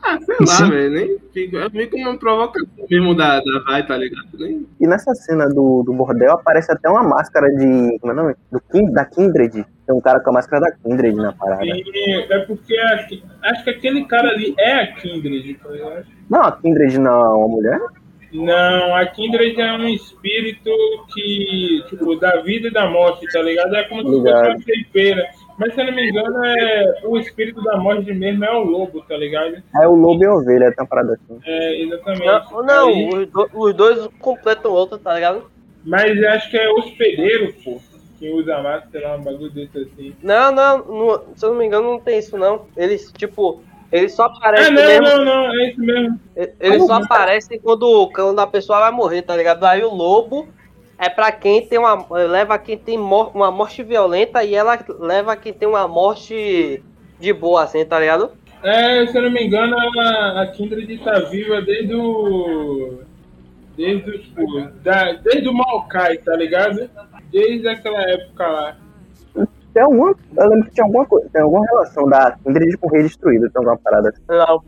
Ah, sei lá, Sim. velho. Nem fico. É meio como uma provocação mesmo da, da vai, tá ligado? Nem... E nessa cena do, do bordel aparece até uma máscara de. Como é o nome? Do da Kindred. Tem um cara com a máscara da Kindred na parada. E é porque a- acho que aquele cara ali é a Kindred, tá ligado? Não, a Kindred não é uma mulher? Não, a Kindred é um espírito que, tipo, da vida e da morte, tá ligado? É como se fosse Ligado. uma ceifeira. Mas se eu não me engano, é, o espírito da morte mesmo é o lobo, tá ligado? É o lobo e a ovelha, uma parada assim. É, exatamente. Não, não Aí- os, do- os dois completam o outro, tá ligado? mas eu acho que é hospedeiro, pô. Que usa máscara, sei lá, um bagulho desse assim. Não, não, não, se eu não me engano, não tem isso não. Eles, tipo, eles só Ah, aparecem não, mesmo. não, não, é isso mesmo. Eles só aparecem quando, quando a pessoa vai morrer, tá ligado? Aí o lobo é pra quem tem uma. leva quem tem mor- uma morte violenta e ela leva quem tem uma morte de boa, assim, tá ligado? É, se eu não me engano, a, a Kindred tá viva desde o. Desde o. Tipo, da, desde o Maokai, tá ligado? Desde aquela época lá. Tem alguma. Eu lembro que tinha alguma coisa. Tem alguma relação da Kindred com o Rei Destruído. Tem alguma parada assim. Não,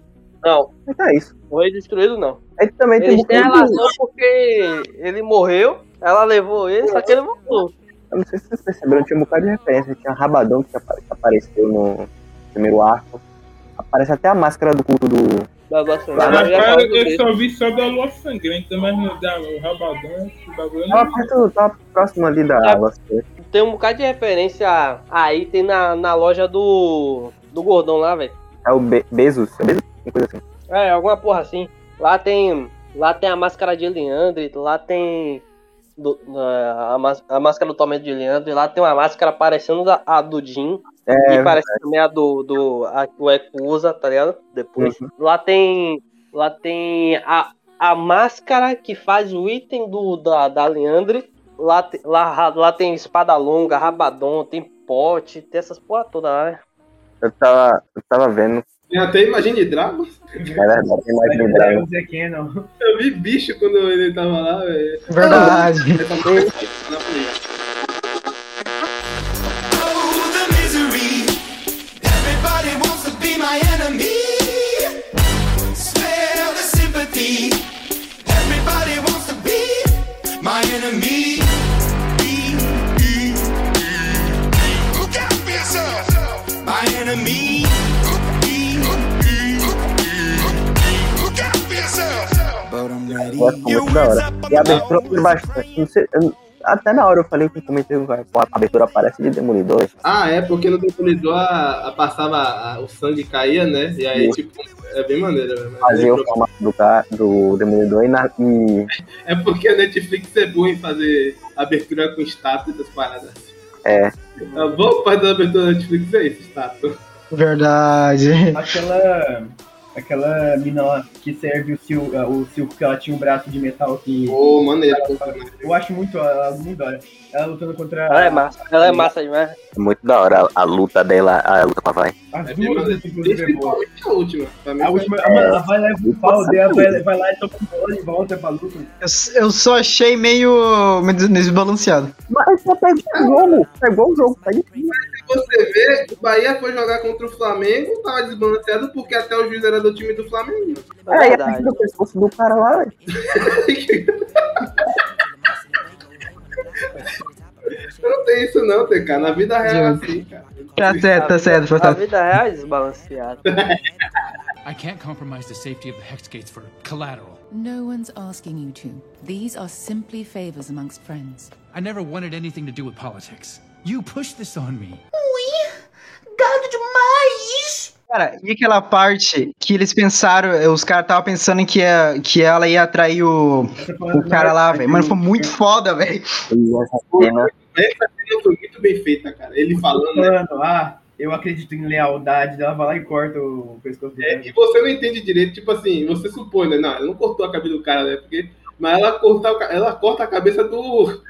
não. Então é isso. O rei destruído não. Aí também tem um Eles têm bocado de- relação porque ele morreu, ela levou ele, só que ele voltou. Eu não sei se vocês perceberam, tinha um bocado de referência. Tinha Rabadão que apa- que apareceu no primeiro arco. Aparece até a máscara do culto do. Da já Rapaz, falou eu dele. só vi só da Lua Sangrenta, mas não dá o Rabadão, esse bagulho. eu Tava, perto, tava próximo ali da É. água. Tem um bocado de referência aí, tem na, na loja do. do Gordão lá, velho. É o Be Bezos. É Bezos? Coisa assim. É, alguma porra assim. Lá tem. Lá tem a máscara de Leandre, lá tem. do- na- a, a máscara do Tormento de Leandro, lá tem uma máscara parecendo a, a do Jin. É, e parece também a do, do a que o Echo usa, tá ligado? Depois. Uhum. Lá tem. Lá tem a, a máscara que faz o item do, da, da Leandre. Lá, lá, lá tem espada longa, rabadon, tem pote, tem essas porra toda lá, né? eu tava, eu tava vendo. Tem até Imagine Dragons. É verdade, tem mais de Dragon. Zé Cannon. Eu vi bicho quando ele tava lá, velho. Verdade. Eu acho muito da hora. E a abertura foi bastante. Não sei, até na hora eu falei que eu comentei, pô, a abertura parece de Demolidor. Ah, é, porque no Demolidor a, a passava, a- o sangue caía, né? E aí, Isso. tipo, é bem maneiro, velho. Fazia o formato do, do Demolidor e, na, e É porque a Netflix é boa em fazer abertura com estátua e essas paradas. é, A boa parte da abertura da Netflix é isso, estátua. Verdade. Aquela. Aquela mina lá que serve o Sil, ah, o Silco, que ela tinha um braço de metal que. Ô, maneiro. Eu acho muito, ela muito da hora. Ela lutando contra. Ela é massa, ela é massa demais. é muito da hora a, a luta dela, a luta com a Vai. As É duas, é boa. Principalmente a última. Pra A última, a mano, ela vai e o pau dela, vai, vai lá e toma um bola e volta pra luta. Eu, eu só achei meio, meio des- desbalanceado. Mas só pegou o jogo, pegou o jogo, tá difícil. Se você vê, o Bahia foi jogar contra o Flamengo, tava desbalanceado porque até o juiz era do time do Flamengo. É É, e verdade. a do pescoço do cara lá, velho. Não tem isso não, TK. Na vida real é assim, cara. Tá certo, tá certo, tá A certo. vida real é desbalanceada. I can't compromise the safety of the hex gates for collateral. No one's asking you to. These are simply favors amongst friends. I never wanted anything to do with politics. You pushed this on me. Ui, gado demais. Cara, e aquela parte que eles pensaram, os caras estavam pensando em que, ia, que ela ia atrair o, o cara lá, velho. Mano, foi muito foda, velho. Essa cena, foi muito bem feita, cara. Ele falando, né? Ah, eu acredito em lealdade. Ela vai lá e corta o pescoço do É, e você não entende direito, tipo assim, você supõe, né? Não, ela não cortou a cabeça do cara, né? Porque, mas ela corta, ela corta a cabeça do.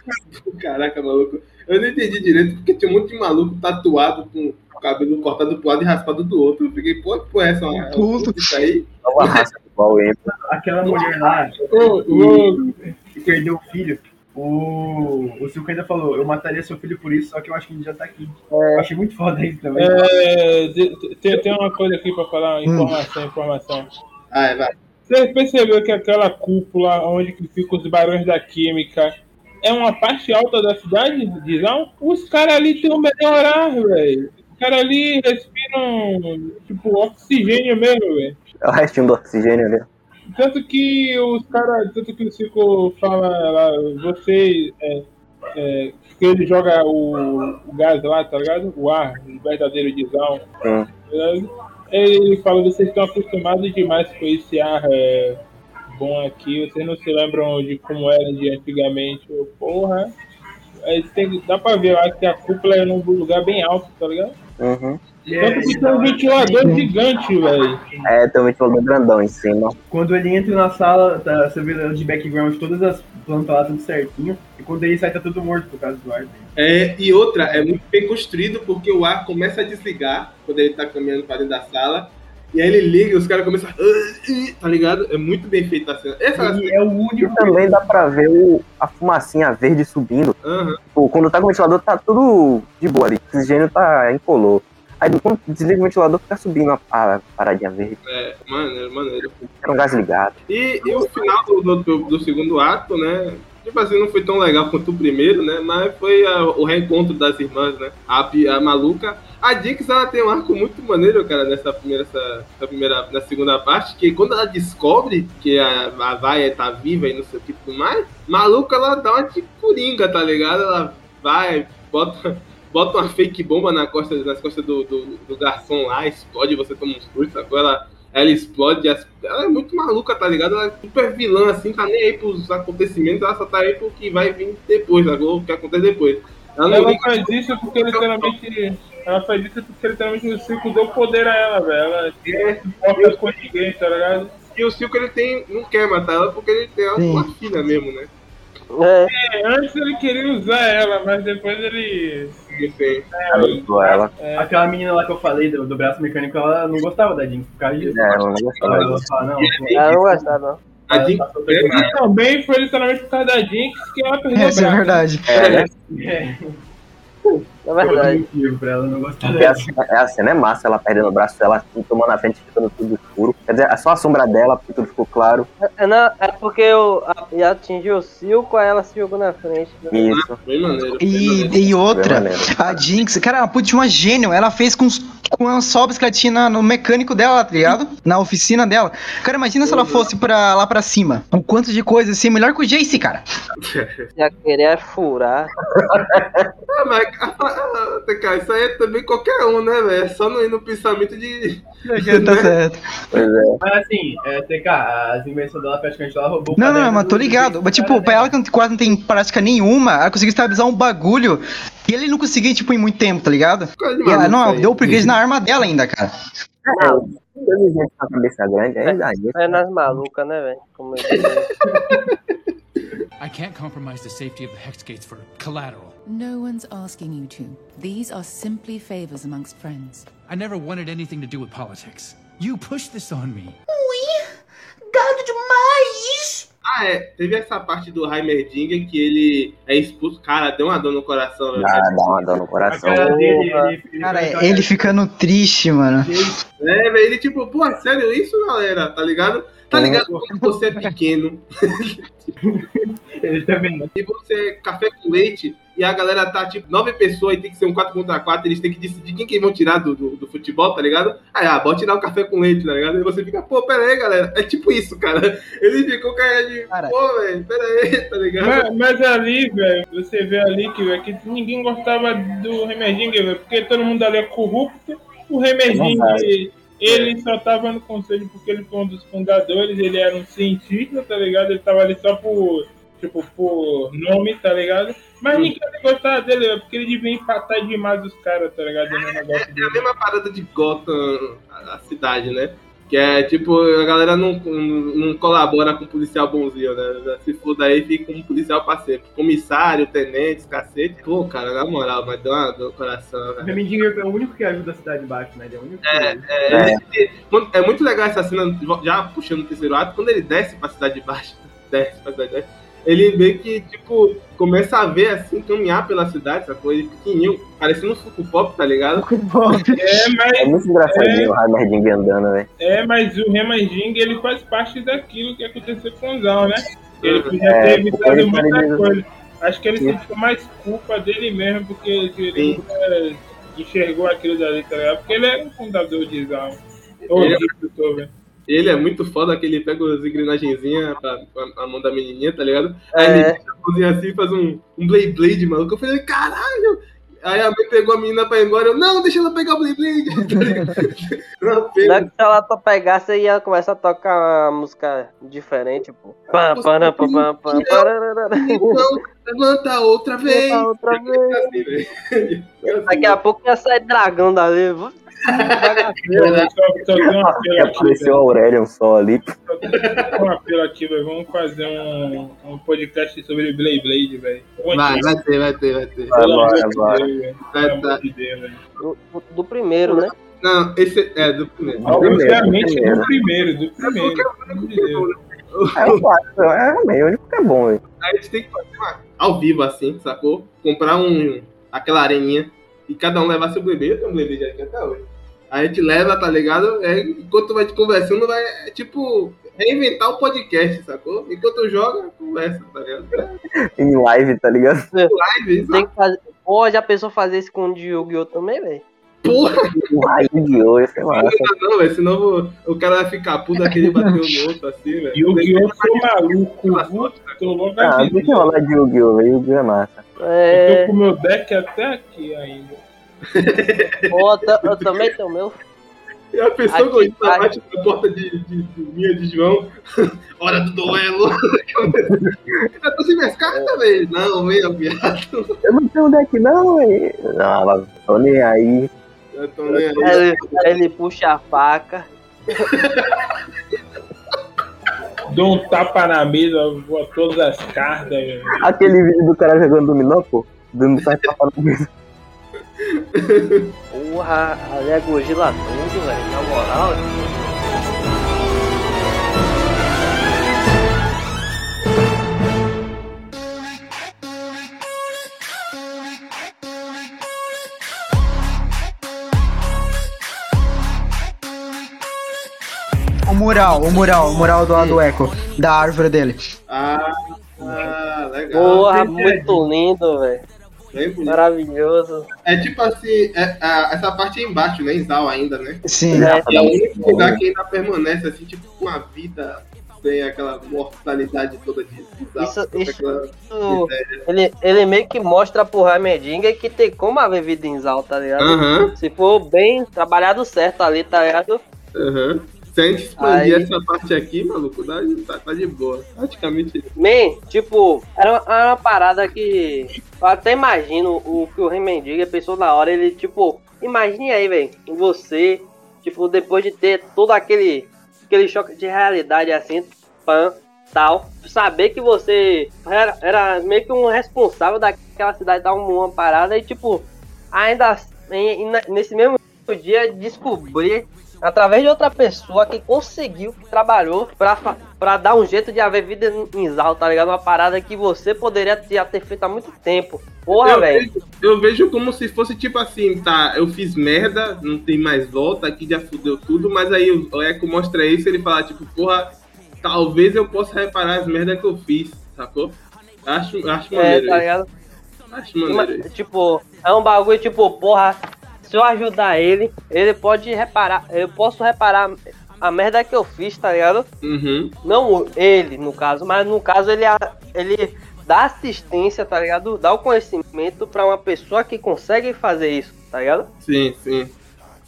Caraca, maluco. Eu não entendi direito, porque tinha um monte de maluco tatuado com o cabelo cortado do lado e raspado do outro. Eu fiquei, pô, que porra é essa? Uma- Puto. Isso aí. ele. Aquela mulher lá ô, que perdeu o filho. O, o Silco ainda falou, eu mataria seu filho por isso, só que eu acho que ele já tá aqui. Eu achei muito foda isso também. é, de- tem, tem uma coisa aqui pra falar, informação, informação. Ah, vai. Você percebeu que aquela cúpula onde que ficam os barões da química é uma parte alta da cidade, Dizão? Os caras ali têm um melhor ar, velho. Os caras ali respiram, tipo, oxigênio mesmo, velho. É o restinho do oxigênio ali. Tanto que os caras, tanto que o Cico fala lá, você, é, é, que ele joga o, o gás lá, tá ligado? O ar, o verdadeiro Dizão. Hum. Ele fala, vocês estão acostumados demais com esse ar é, bom aqui, vocês não se lembram de como era de antigamente. Porra. Aí tem, dá pra ver lá que a cúpula é num lugar bem alto, tá ligado? Uhum. Tanto que tem um ventilador gigante, velho. É, tem um ventilador grandão em cima. Quando ele entra na sala, tá, você vê de background todas as plantas lá tudo certinho. E quando ele sai, tá tudo morto por causa do ar. É, e outra, é muito bem construído porque o ar começa a desligar quando ele tá caminhando para dentro da sala. E aí ele liga e os caras começam a. Tá ligado? É muito bem feita a cena. Essa E é o único. E também dá pra ver o, a fumacinha verde subindo. Tipo, quando tá com o ventilador, tá tudo de boa ali. O oxigênio tá incolor. Aí quando desliga o ventilador, fica subindo a, a paradinha verde. É, maneiro, maneiro. Era um gás ligado. E, e o final do, do- do segundo ato, né? Tipo assim, não foi tão legal quanto o primeiro, né? Mas foi a- o reencontro das irmãs, né? A, a maluca. A Dix, ela tem um arco muito maneiro, cara, nessa primeira, essa, essa primeira, na segunda parte, que quando ela descobre que a, a Vaia tá viva e não sei o que mais, maluca, ela dá uma de coringa, tá ligado? Ela vai, bota, bota uma fake bomba na costa, nas costas do, do, do garçom lá, explode, você toma um susto, sacou? Ela ela explode. Ela é muito maluca, tá ligado? Ela é super vilã, assim, tá nem aí pros acontecimentos, ela só tá aí pro que vai vir depois, sacou? O que acontece depois. Ela não Ela liga faz isso porque literalmente. Ela faz isso porque literalmente o circo deu poder a ela, velho. Ela não se importa com ninguém, tá ligado? E o Silco ele tem, não quer matar ela porque ele tem uma filha mesmo, né? É, É, antes ele queria usar ela, mas depois ele. Enfim. Adotou ela. Aquela menina lá que eu falei do, do braço mecânico, ela não gostava da Jinx por causa disso. É, ela não gostava Ela disso. fala, não, ela não gostava, não. A Jinx E também foi literalmente por causa da Jinx que ela perdeu Essa é o braço. verdade. É, né? é, É verdade. pra ela não gostar Porque a, a cena é massa, ela perdendo o braço dela, tomando na frente, ficando tudo escuro. Quer dizer, é só a sombra dela, porque tudo ficou claro. É, não, é porque o, a, e atingiu o Silco, aí ela se jogou na frente. né? Isso. bem maneiro. bem maneiro. E, e outra, a Jinx, cara, ela puta de uma gênio. Ela fez com, os, com que ela tinha no mecânico dela, tá ligado? Na oficina dela. Cara, imagina se ela fosse pra, lá pra cima. O quanto de coisa assim, melhor que o Jace, cara. Já queria furar. Ah, mas ah, ah, TK, isso aí é também qualquer um, né, velho? É só não ir no pensamento de. Tá certo. Pois é. Mas assim, é, TK, as invenções dela praticamente ela roubou o Não, não, mas tô do- ligado. Mas, tipo, pra ela que não- quase não tem prática nenhuma, ela conseguiu estabilizar um bagulho e ele não conseguiu, tipo, em muito tempo, tá ligado? E ela, não, aí. deu upgrade na arma dela ainda, cara. É, dois gente com a cabeça grande, ainda isso. É nas malucas, né, velho? Como eu disse. I can't compromise the safety of the Hex Gates for collateral. No one's asking you to. These are simply favors amongst friends. I never wanted anything to do with politics. You pushed this on me. Ah, é. Teve essa parte do Heimerdinger que ele é expulso. Cara, deu uma dor no coração, velho. Dá, dá uma dor no A coração. cara dele, ele, ele, Cara, ele- ele ficando triste, mano. É, velho, ele tipo, pô, é sério isso, galera? Tá ligado? Tá ligado quando você é pequeno ele também. e você é café com leite e a galera tá tipo nove pessoas e tem que ser um 4 contra 4, eles têm que decidir quem que vão tirar do, do, do futebol, tá ligado? Aí, ah, bora tirar o café com leite, tá ligado? E você fica, pô, pera aí, galera. É tipo isso, cara. Ele ficou cara de, Cara. pô, velho, pera aí, tá ligado? Mas, mas ali, velho, você vê ali que, velho, que ninguém gostava do Remerdinger, velho, porque todo mundo ali é corrupto. O Remerdinger, ele só tava no conselho porque ele foi um dos fundadores, ele era um cientista, tá ligado? Ele tava ali só por, tipo, por nome, tá ligado? Mas ninguém gostava dele, porque ele devia empatar demais os caras, tá ligado? No negócio É a mesma parada de Gotham, a, a cidade, né? Que é tipo, a galera não, não colabora com o policial bonzinho, né? Se for daí, fica um policial parceiro. Comissário, tenente, cacete. Pô, cara, na moral, mas deu uma dor no coração, O velho. Remedinger é o único que ajuda a cidade baixa, né? Ele é o único que... É, ele- ele- quando- é muito legal essa cena, já puxando o terceiro ato, quando ele desce pra cidade de baixo, desce pra cidade de baixo, ele vê que, tipo, começa a ver, assim, caminhar pela cidade, sacou? Ele pequenininho, parecendo um Funko Pop, tá ligado? É, mas, É muito engraçadinho o Heimerdinger andando, velho. é, mas o Remerdinger, ele faz parte daquilo que aconteceu com o Zal, né? Ele podia É, ter evitado muita coisa. Acho que ele Sim. sentiu mais culpa dele mesmo, porque ele enxergou aquilo dali, tá ligado? Porque ele era um fundador de Zal. Ou de velho. Ele é muito foda que ele pega as engrenagenzinhas pra a mão da menininha, tá ligado? Aí É. ele a mãozinha assim e faz um, um Blade Blade, maluco. Eu falei, caralho! Aí a mãe pegou a menina pra ir embora. Eu, não, deixa ela pegar o Blade Blade. Tá? Não, que se ela to- pegasse e ia começar a tocar uma música diferente, pô. Pam, pam, pam, pam, pam, levanta outra vez. Levanta outra vez. Assim, velho. Daqui a pouco ia sair dragão dali. Né? Só, só tem um aqui, Apareceu o Aurelion só ali. um aqui, velho. Vamos fazer um, um podcast sobre Blade Blade, velho. Vai, vai ter, vai ter, vai ter. Vai, vai, vai. Vai, tá. velho. Do, do primeiro, né? Não, esse é do primeiro. Obviamente primeiro. do primeiro, do primeiro. É o clássico, é meio, o único que é bom, velho. Aí a gente tem que fazer uma, ao vivo, assim, sacou? Comprar um, aquela areninha e cada um levar seu bebê. Eu tenho um bebê já aqui até hoje. A gente leva, tá ligado? É, enquanto vai te conversando, vai, é, tipo, reinventar o podcast, sacou? Enquanto joga, conversa, tá ligado? Em live, tá ligado? Live, isso. Tem que fazer. Pô, já pensou fazer isso com o de Yu-Gi-Oh! também, velho? Porra, Um raio de ouro, sei lá. não, velho. Senão vou- o cara vai ficar puto daquele bater no outro, assim, velho. Que eu sou maluco, tô logo Ah, deixa eu rolar de Yu-Gi-Oh! velho. Yu-Gi-Oh! é massa. Eu É. tô com o meu deck até aqui ainda. Pô, eu eu também tenho o meu. E a pessoa Aqui, isso aqui. bate na porta de, de, de minha de João. Hora do duelo. eu tô sem minhas cartas, velho. Não, venha, viado. Eu não tenho deck não, velho. Não, mas nem aí. Eu tô nem aí. Ele, ele puxa a faca. Dou um tapa na mesa, voa todas as cartas. velho. Aquele vídeo do cara jogando dominó, pô. Dando sai tapa na mesa. Porra, ali é Gojira tudo, velho. Na moral. Mural, o mural, o mural do, do Echo, da árvore dele. Ah, ah, legal. Porra, muito lindo, velho. Maravilhoso. É tipo assim, é- a- essa parte é embaixo, né? Em Zal ainda, né? Sim. É, é o único lugar que ainda permanece, assim, tipo, com a vida sem aquela mortalidade toda de Zal. Isso- isso- aquela isso- ele, ele meio que mostra pro Ramedinga que tem como haver vida em Zal, tá ligado? Aham, Se for bem trabalhado certo ali, tá ligado? aham. Se a gente expandir Aí- essa parte aqui, maluco, dá, tá, tá de boa. Praticamente. Man, tipo, era uma, era uma parada que. Eu até imagino o que o Remendiga pensou na hora. Ele, tipo, imagine aí, velho. Você, tipo, depois de ter todo aquele, aquele choque de realidade assim, pan, tal. Saber que você era, era meio que um responsável daquela cidade, dar uma, parada e, tipo, ainda em- nesse mesmo dia descobrir através de outra pessoa que conseguiu, que trabalhou pra, pra dar um jeito de haver vida em Zal, tá ligado? Uma parada que você poderia ter, ter feito há muito tempo. Porra, eu, velho. vejo, eu vejo como se fosse tipo assim, tá, eu fiz merda, não tem mais volta, aqui já fudeu tudo, mas aí o o Echo mostra isso e ele fala, tipo, porra, talvez eu possa reparar as merdas que eu fiz, sacou? Acho, acho É, maneiro tá isso. ligado? Acho maneiro. Tipo, é um bagulho tipo, porra, se eu ajudar ele, ele pode reparar, eu posso reparar a merda que eu fiz, tá ligado? Uhum. Não ele, no caso, mas no caso ele, ele dá assistência, tá ligado? Dá o conhecimento pra uma pessoa que consegue fazer isso, tá ligado? Sim, sim.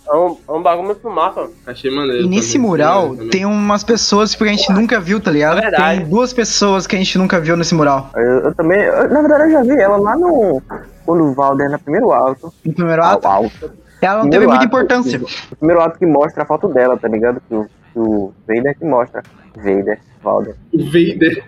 É um, é um bagulho muito massa. Achei maneiro. E nesse mural tem umas pessoas que a gente nunca viu, tá ligado? É verdade. Tem duas pessoas que a gente nunca viu nesse mural. Eu, eu também, eu- na verdade, eu já vi ela lá no. Quando o Valder no primeiro alto. No primeiro Ao ato, alto. ela não Primeiro teve muita importância. O primeiro ato que mostra a foto dela, tá ligado? Que o, que o Vader que mostra. Vader, Valder. Vader,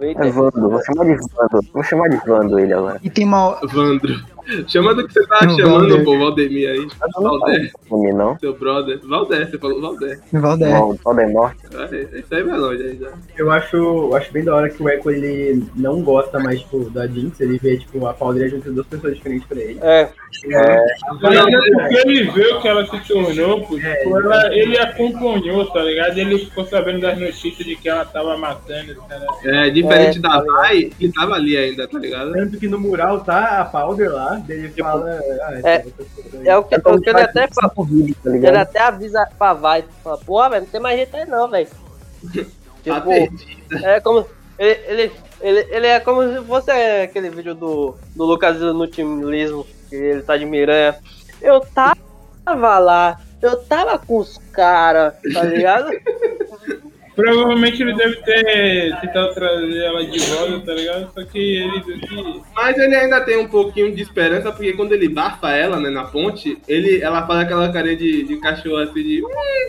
É Vando, vou chamar de Vando. Vou chamar de Vando ele agora. E tem uma. Vandro. Chama do que você tá Não, chamando, Valder. pô, Valdemir aí. Valder, Nome não. seu brother. Valder, você falou Valder. Valder. Val- Valder Morte. É, isso aí vai longe aí já. Eu acho, eu acho bem da hora que o Echo ele não gosta mais tipo, da Jinx, ele vê tipo, a Paudria junto de duas pessoas diferentes pra ele. É, Mas é porque ele viu que ela se tornou, pô, tipo, ela, ele acompanhou, tá ligado? Ele ficou sabendo das notícias de que ela tava matando, tá ligado? É, diferente É, da tá. Vai, ele tava ali ainda, tá ligado? Tanto que no mural tá a Powder lá, daí ele fala. Ah, É, pessoa aí. é o que, o que ele até tá fala. tá Ele até avisa pra vai, fala, pô, velho, não tem mais jeito aí não, velho. Tá tipo, é como. Ele, ele, ele, ele é como se fosse aquele vídeo do, do Lucas no timismo, que ele tá de miranha. Eu tava lá, eu tava com os caras, tá ligado? Provavelmente ele deve ter tentado trazer ela de volta, tá ligado? Só que ele. Mas ele ainda tem um pouquinho de esperança, porque quando ele bafa ela, né, na ponte, ele, ela faz aquela carinha de, de cachorro assim, de...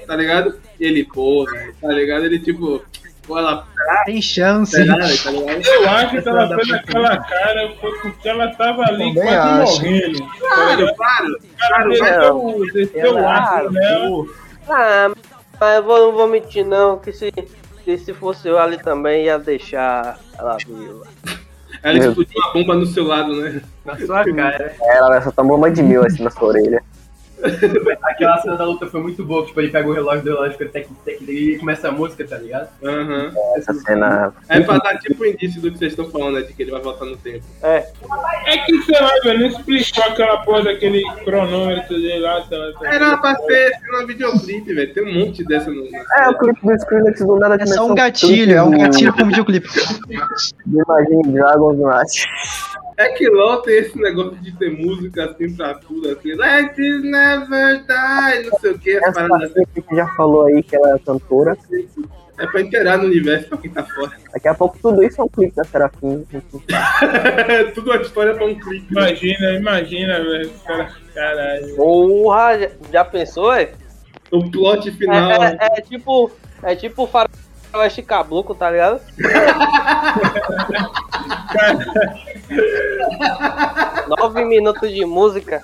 Tá ligado? E ele, pô, tá ligado? Ele, tipo... Pô, ela... Tem chance. Tá ligado? Eu acho que ela fez aquela cara foi porque ela tava ali quase acho. morrendo. Claro, claro. O cara desceu, desceu o aço nela. Ah, mas eu vou, não vou mentir não, que se, que se fosse eu ali também ia deixar ela viva. Ela explodiu uma bomba no seu lado, né? Na sua cara. Ela só tomou uma de mil assim na sua orelha. Aquela cena da luta foi muito boa, tipo, ele pega o relógio do relógio que tec, tec, e começa a música, tá ligado? Aham. Essa cena. É pra dar tipo um indício do que vocês estão falando, né? De que ele vai voltar no tempo. É, É que, sei lá, velho, não explicou aquela porra daquele cronômetro dele lá. Tá, tá, Era pra ser uma videoclipe, velho. Tem um monte dessa no. É, o clipe do Skrillex do nada É só um gatilho, é um gatilho pro videoclipe. Do Imagine Dragons Night. É que LOL tem esse negócio de ter música assim pra tudo, assim. Let it never die, não sei o que, as Essa assim. parceira que já falou aí que ela é cantora. É pra inteirar no universo pra quem tá fora. Daqui a pouco tudo isso é um clipe da Serafim. tudo uma história pra um clipe. Imagina, imagina, velho. Cara, caralho. Porra, já, já pensou, é? O plot É, final. é- é tipo. É tipo o faroeste caboclo, tá ligado? Nove minutos de música.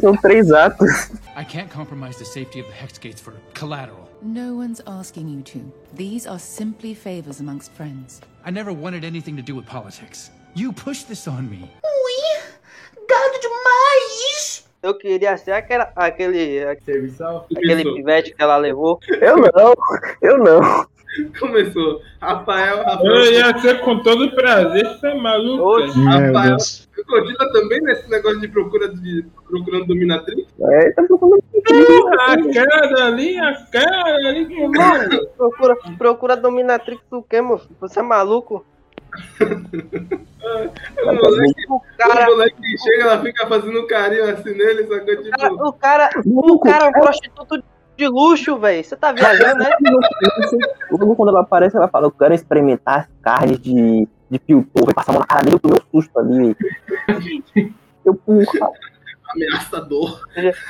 São três atos. I can't compromise the safety of the Hex Gates for collateral. No one's asking you to. These are simply favors amongst friends. I never wanted anything to do with politics. You pushed this on me. Gado demais! Eu queria ser aquela, aquele. Serviçal? Aquele pivete que ela levou. Eu não, eu não. Começou. Rafael, Rafael. Eu ia ser com todo prazer, você é maluco? cara? Rafael. Continua também nesse negócio de procura de procurando dominatrix? É, tá procurando. A cara ali, a cara ali, que mano. Procura, procura dominatrix do quê, moço? Você é maluco? O moleque, O cara. o moleque chega, ela fica fazendo carinho assim nele, sacou? Tipo, O cara, o cara é um prostituto de luxo, velho. Você tá viajando, né? Quando ela aparece, ela fala: Eu quero experimentar as carnes de, de Piltover. Vai passar a mão na cara dele, eu tomei um susto ali. Eu, porra. ameaçador.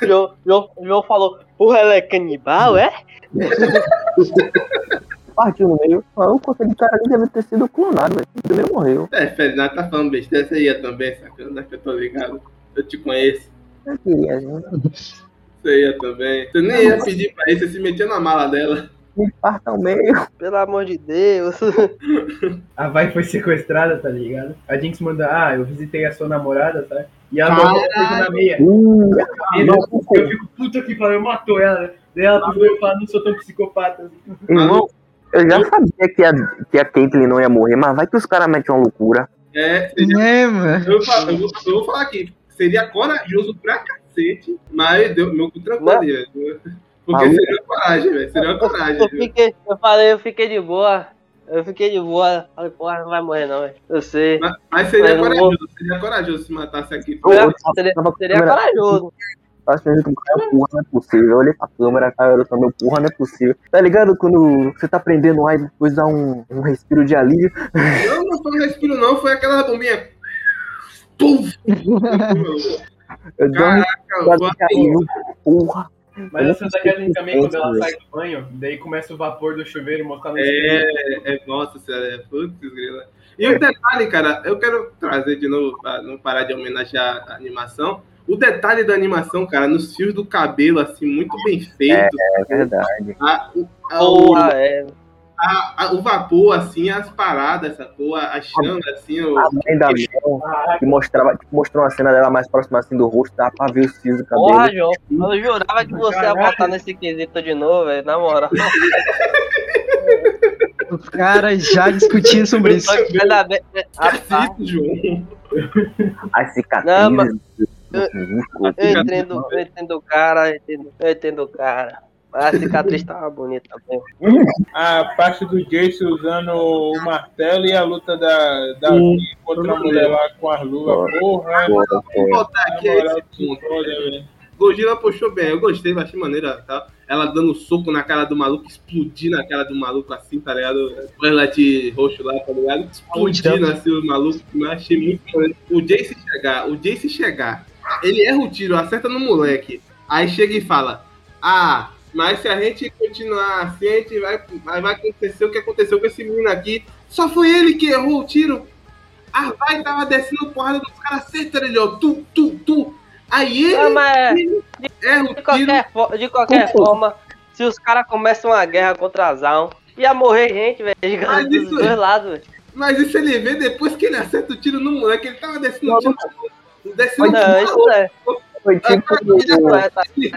João, João, João falou, porra, ela é canibal, é? Partiu no meio. Maluco, aquele cara ali deve ter sido clonado, velho. O primeiro morreu. É, Ferdinand tá falando besteira, você ia também, sacana, que eu tô ligado. Eu te conheço. Eu queria, gente. Você ia também. Você nem ia pedir pra isso, você se metia na mala dela. Me parta ao meio. Pelo amor de Deus. A Vai foi sequestrada, tá ligado? A Jinx manda, ah, eu visitei a sua namorada, tá? E Caralho. mandou coisa na meia. Não, eu fico puta que pariu, matou ela. né? Daí ela pegou e falou, não sou tão psicopata. assim. Irmão, eu já sabia que a, que a Caitlyn não ia morrer, mas vai que os caras metem uma loucura. É, seria, É, mano. eu, falo- eu vou, eu vou falar aqui, seria corajoso pra cacete, mas deu meu cu tranquilo. Porque Maluco. seria coragem, velho. Seria uma coragem. Eu viu? fiquei, eu falei, eu fiquei de boa. Eu fiquei de boa. Falei, porra, não vai morrer não, velho. Eu sei. Mas, mas seria Mas eu corajoso, seria corajoso se matasse aqui. Eu- Seria, eu seria, corajoso. Eu achando que cara, porra, não é possível. Eu olhei pra câmera, cara, eu falei, porra, não é possível. Tá ligado? Quando você tá prendendo ar e depois dá um, um respiro de alívio. Não, não foi um respiro, não, foi aquela bombinha. Eu dou Caraca, foi de alívio. Porra. Mas Eu essa da se também, quando ela sai do banho, daí começa o vapor do chuveiro mostrando no espelho. É, é, nossa senhora, é putz, grila. E o detalhe, cara, eu quero trazer de novo, pra não parar de homenagear a animação. O detalhe da animação, cara, nos fios do cabelo, assim, muito bem feito. É verdade. A- o- a- o- Porra, é. A- a- o vapor, assim, as paradas, sacou? A, a chama, assim, o, A mãe da Mel, que mostrava, que mostrou uma cena dela mais próxima assim do rosto, dá pra ver os fios do cabelo. Porra, João. Eu jurava que você ia botar nesse quesito de novo, velho. Na moral. Os caras já discutindo sobre isso. Ainda bem- Ah, tá. Cacito, João. As cicatrizes. Não, mas- músculo. Eu entendo, eu entendo o cara, eu entendo, eu entendo o cara. A cicatriz tava bonita mesmo. A parte do Jace usando o martelo e a luta da, da. Vi contra a mulher lá com as luvas. Porra, Porra, Vamos porra. voltar aqui a esse ponto. Gojira puxou bem, eu gostei, achei maneira, tá? Ela dando soco na cara do maluco, explodindo na cara do maluco assim, tá ligado? O relate roxo lá, tá ligado? Explodindo assim o maluco, eu achei muito maneiro. O Jace chegar, o Jace chegar, ele erra o tiro, acerta no moleque, aí chega e fala, ah, mas se a gente continuar assim, a gente vai, vai, acontecer o que aconteceu com esse menino aqui. Só foi ele que errou o tiro. A vai tava descendo porrada dos caras certo, ele, ó, tu, tu, tu. Aí ele Ah, mas erra o de tiro. qualquer, fo- de qualquer forma, se os caras começam uma guerra contra a Zaun, ia morrer gente, velho, Mas dos isso- dois lados, velho. Mas isso ele vê depois que ele acerta o tiro no moleque, ele tava descendo o tiro. Descendo Não, isso é. Foi tipo.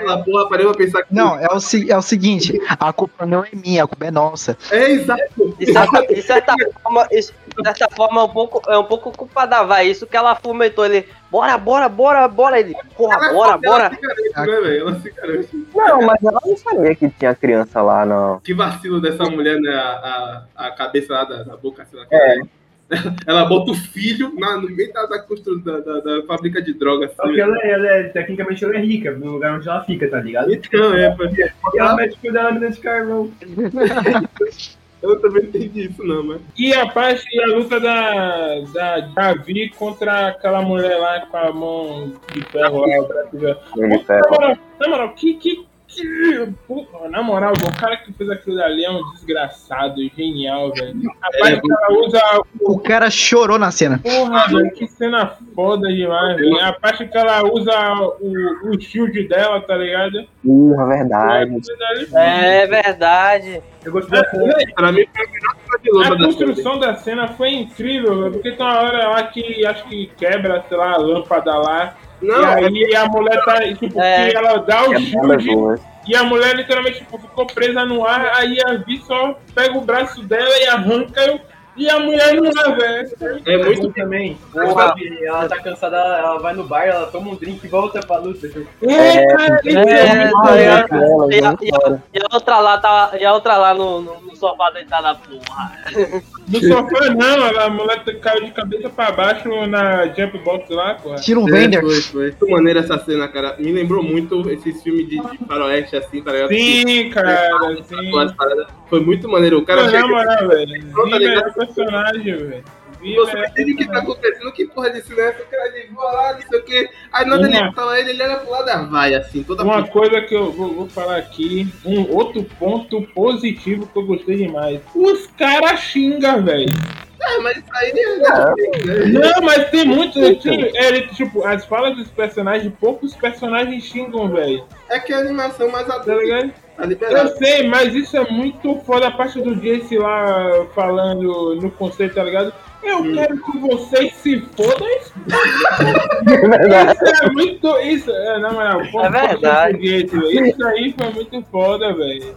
a porra, parei pra pensar que. Não, é o, se- é o seguinte, a culpa não é minha, a culpa é nossa. É exato. De certa, de certa forma, isso, de certa forma é um pouco, é um pouco culpa da Vai. Isso que ela fomentou ele. Bora, bora, bora, bora. Ele, porra, bora, bora. Ela se garante, né, velho? Ela se garante. Não, mas ela não sabia que tinha criança lá, não. Que vacilo dessa mulher, né? A, a, a cabeça lá da, da boca, sei lá. É. Ela bota o filho na- no meio da, da, da, da- da fábrica de drogas. Só que ela, ela é, tecnicamente, ela é rica, no lugar onde ela fica, tá ligado? Então, é, pô. E ela mete o dela de carvão. Eu também não entendi isso, não, mas. E a parte e a luta da, da Davi contra aquela mulher lá com a mão de ferro lá. ferro. na moral, que, que, que- porra, na moral, o cara que fez aquilo ali é um desgraçado, genial, velho. A parte que ela usa. O cara chorou na cena. Porra, velho, que cena foda demais, velho. A parte que ela usa o, o shield dela, tá ligado? Porra, verdade. É verdade. Eu gostei da cena. Pra mim, foi a melhor A construção da cena foi incrível, velho, porque tem uma hora lá que acho que quebra, sei lá, a lâmpada lá. Não, e aí a mulher tá, tipo, É. que ela dá o É shield boa. e a mulher literalmente tipo, ficou presa no ar, aí a Vi só pega o braço dela e arranca e a mulher não é, velho. É muito também. Porra. Ela tá cansada, ela, vai no bar, ela toma um drink e volta pra luta. É, cara, É, é tá? E a, e e outra lá tá, e a outra lá no, no, no sofá deitada, porra. No sofá não, a mulher caiu de cabeça pra baixo na jump box lá, porra. Tira um É, Bender. foi, foi. Muito maneira essa cena, cara. Me lembrou muito esses filmes de, de faroeste, assim, tá ligado? Sim, cara, sim. Foi muito maneiro. O cara Pô, chega na moral, velho. Pronto, tá ligado? Personagem, velho. Você entende o que tá acontecendo, que porra de silêncio, o cara de boa lá, não sei o quê. Aí nada ele fala ele, ele olha pro lado da vai, assim, toda Uma coisa que eu vou, vou falar aqui, um outro ponto positivo que eu gostei demais. Os caras xingam, velho. É, mas isso aí é. Não, mas tem muito. Tem, é, tipo, as falas dos personagens, poucos personagens xingam, velho. É que a animação mais Tá adulta ligado? Tá Eu sei, mas isso é muito foda a parte do Jace lá falando no conceito, tá ligado? Eu quero que vocês se fodam. Isso isso é muito. Isso, é, na moral, É verdade. Isso aí foi muito foda, velho. Isso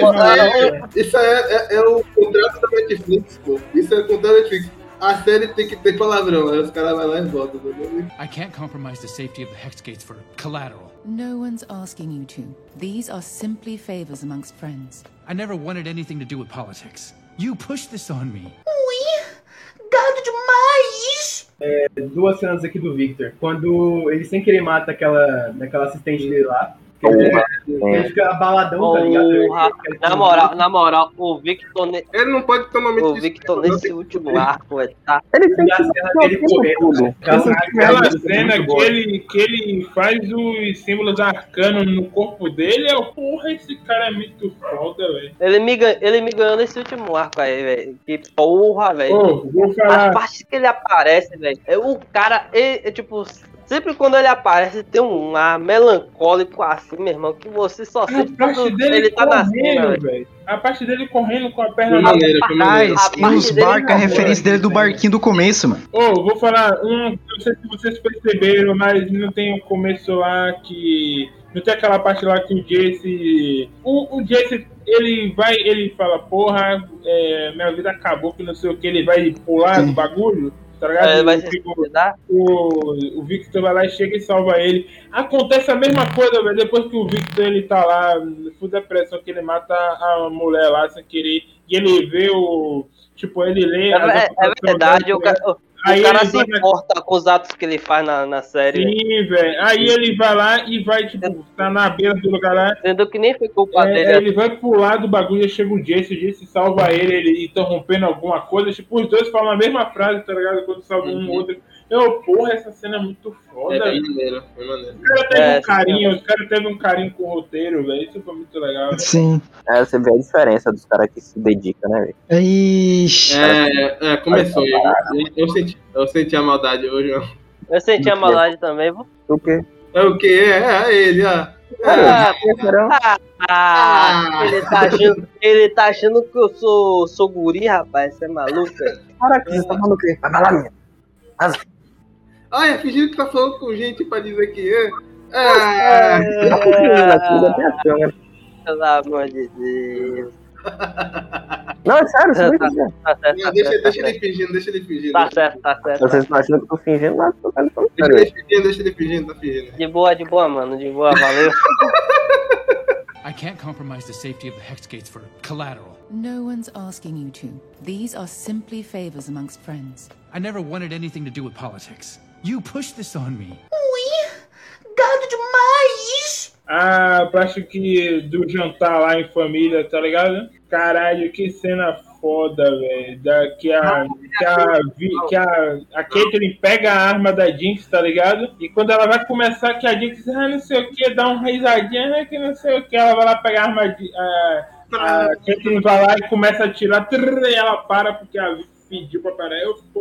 pô, é, isso é, é- é o contrato da Netflix, pô. Isso é o contrato da Netflix. A série tem que ter palavrão, aí os caras vão lá e botam. entendeu? I can't compromise the safety of the Hex Gates for collateral. No one's asking you to. These are simply favors amongst friends. I never wanted anything to do with politics. You pushed this on me. Wegado demais. Duas cenas aqui do Victor. Quando ele sem querer mata aquela, aquela assistente dele lá. Que ele, ele fica abaladão, tá ligado? Porra, na moral, na moral, o Victor, ne- Ele não pode tomar muito o Victor nesse último arco, é, tá? Ele tem a que cena dele correndo. Aquela cena Aquela muito cena que ele, que ele faz os símbolos arcanos no corpo dele, eu, porra, esse cara é muito foda, velho. Ele me, ele me ganhou nesse último arco aí, velho. Que porra, velho. Vou As partes que ele aparece, velho. é O cara, ele, é tipo, sempre quando ele aparece, tem um ar melancólico assim, meu irmão, que você só A sente parte quando dele ele tá na cena, correndo, velho. A parte dele correndo com a perna na maneiro, foi maneiro. Atrás, A tem parte os barcos, a referência dele do barquinho do começo, mano. Ô, vou falar, um, não sei se vocês perceberam, mas não tem o começo lá que. Não tem aquela parte lá que o Jace. O, o Jace, ele vai, ele fala, porra, é, minha vida acabou, que não sei o que, ele vai pular do bagulho, tá ligado? É, vai O- o, o Victor vai lá e chega e salva ele. Acontece a mesma coisa, velho. Depois que o Victor ele tá lá, full depressão, que ele mata a mulher lá sem querer. E ele vê o. Tipo, ele lê. É, é- verdade, da o, ca- o- Aí o cara ele se vai importa com os atos que ele faz na, na série. Sim, velho. Aí ele vai lá e vai, tipo, tá na beira do lugar lá. Sendo que nem foi culpa É, dele. ele vai pular do bagulho e chega o Jace, o Jace salva ele, ele interrompendo alguma coisa. Tipo, os dois falam a mesma frase, tá ligado? Quando salva um ou outro. Eu, porra, essa cena é muito foda, É, foi maneiro, foi maneiro. Os caras teve É, um carinho, os caras teve um carinho com o roteiro, velho. Isso foi muito legal. velho. Sim. É, você vê a diferença dos caras que se dedicam, né, velho? Ixi. É, é, começou. Eu, eu senti, eu senti a maldade hoje, ó. Eu senti a maldade também, vou. O quê? É o que? É, é ele, ó. Ah, Será? ah, Ah. ele, tá achando, ele tá achando que eu sou, sou guri, rapaz. Você é maluco? velho? Caraca, você tá falando o quê? Vai lá, minha. Ah, é fingindo que tá falando com gente pra dizer que é. Ah. Pelo amor de Deus. Não, é sério, você Tá, tá certo, não, tá deixa, certo, deixa tá ele fingindo, deixa ele fingindo. Tá certo, tá certo. Vocês estão achando que eu tô fingindo, mas tô falando Deixa sério. ele fingindo, deixa ele fingindo, tá fingindo. De boa, de boa, mano. De boa, valeu. I can't compromise the safety of the Hex Gates for collateral. No one's asking you to. These are simply favors amongst friends. I never wanted anything to do with politics. You pushed this on me. Gado demais! Ah, acho que do jantar lá em família, tá ligado? Caralho, que cena foda, velho. Da- Que a, que, a, que a, a Caitlyn pega a arma da Jinx, tá ligado? E quando ela vai começar, que a Jinx, ah, não sei o que, dá uma risadinha, ah, que não sei o que, ela vai lá pegar a arma de. A, a Caitlyn vai lá e começa a atirar, trrr, e ela para porque a pediu pra parar. Eu, pô.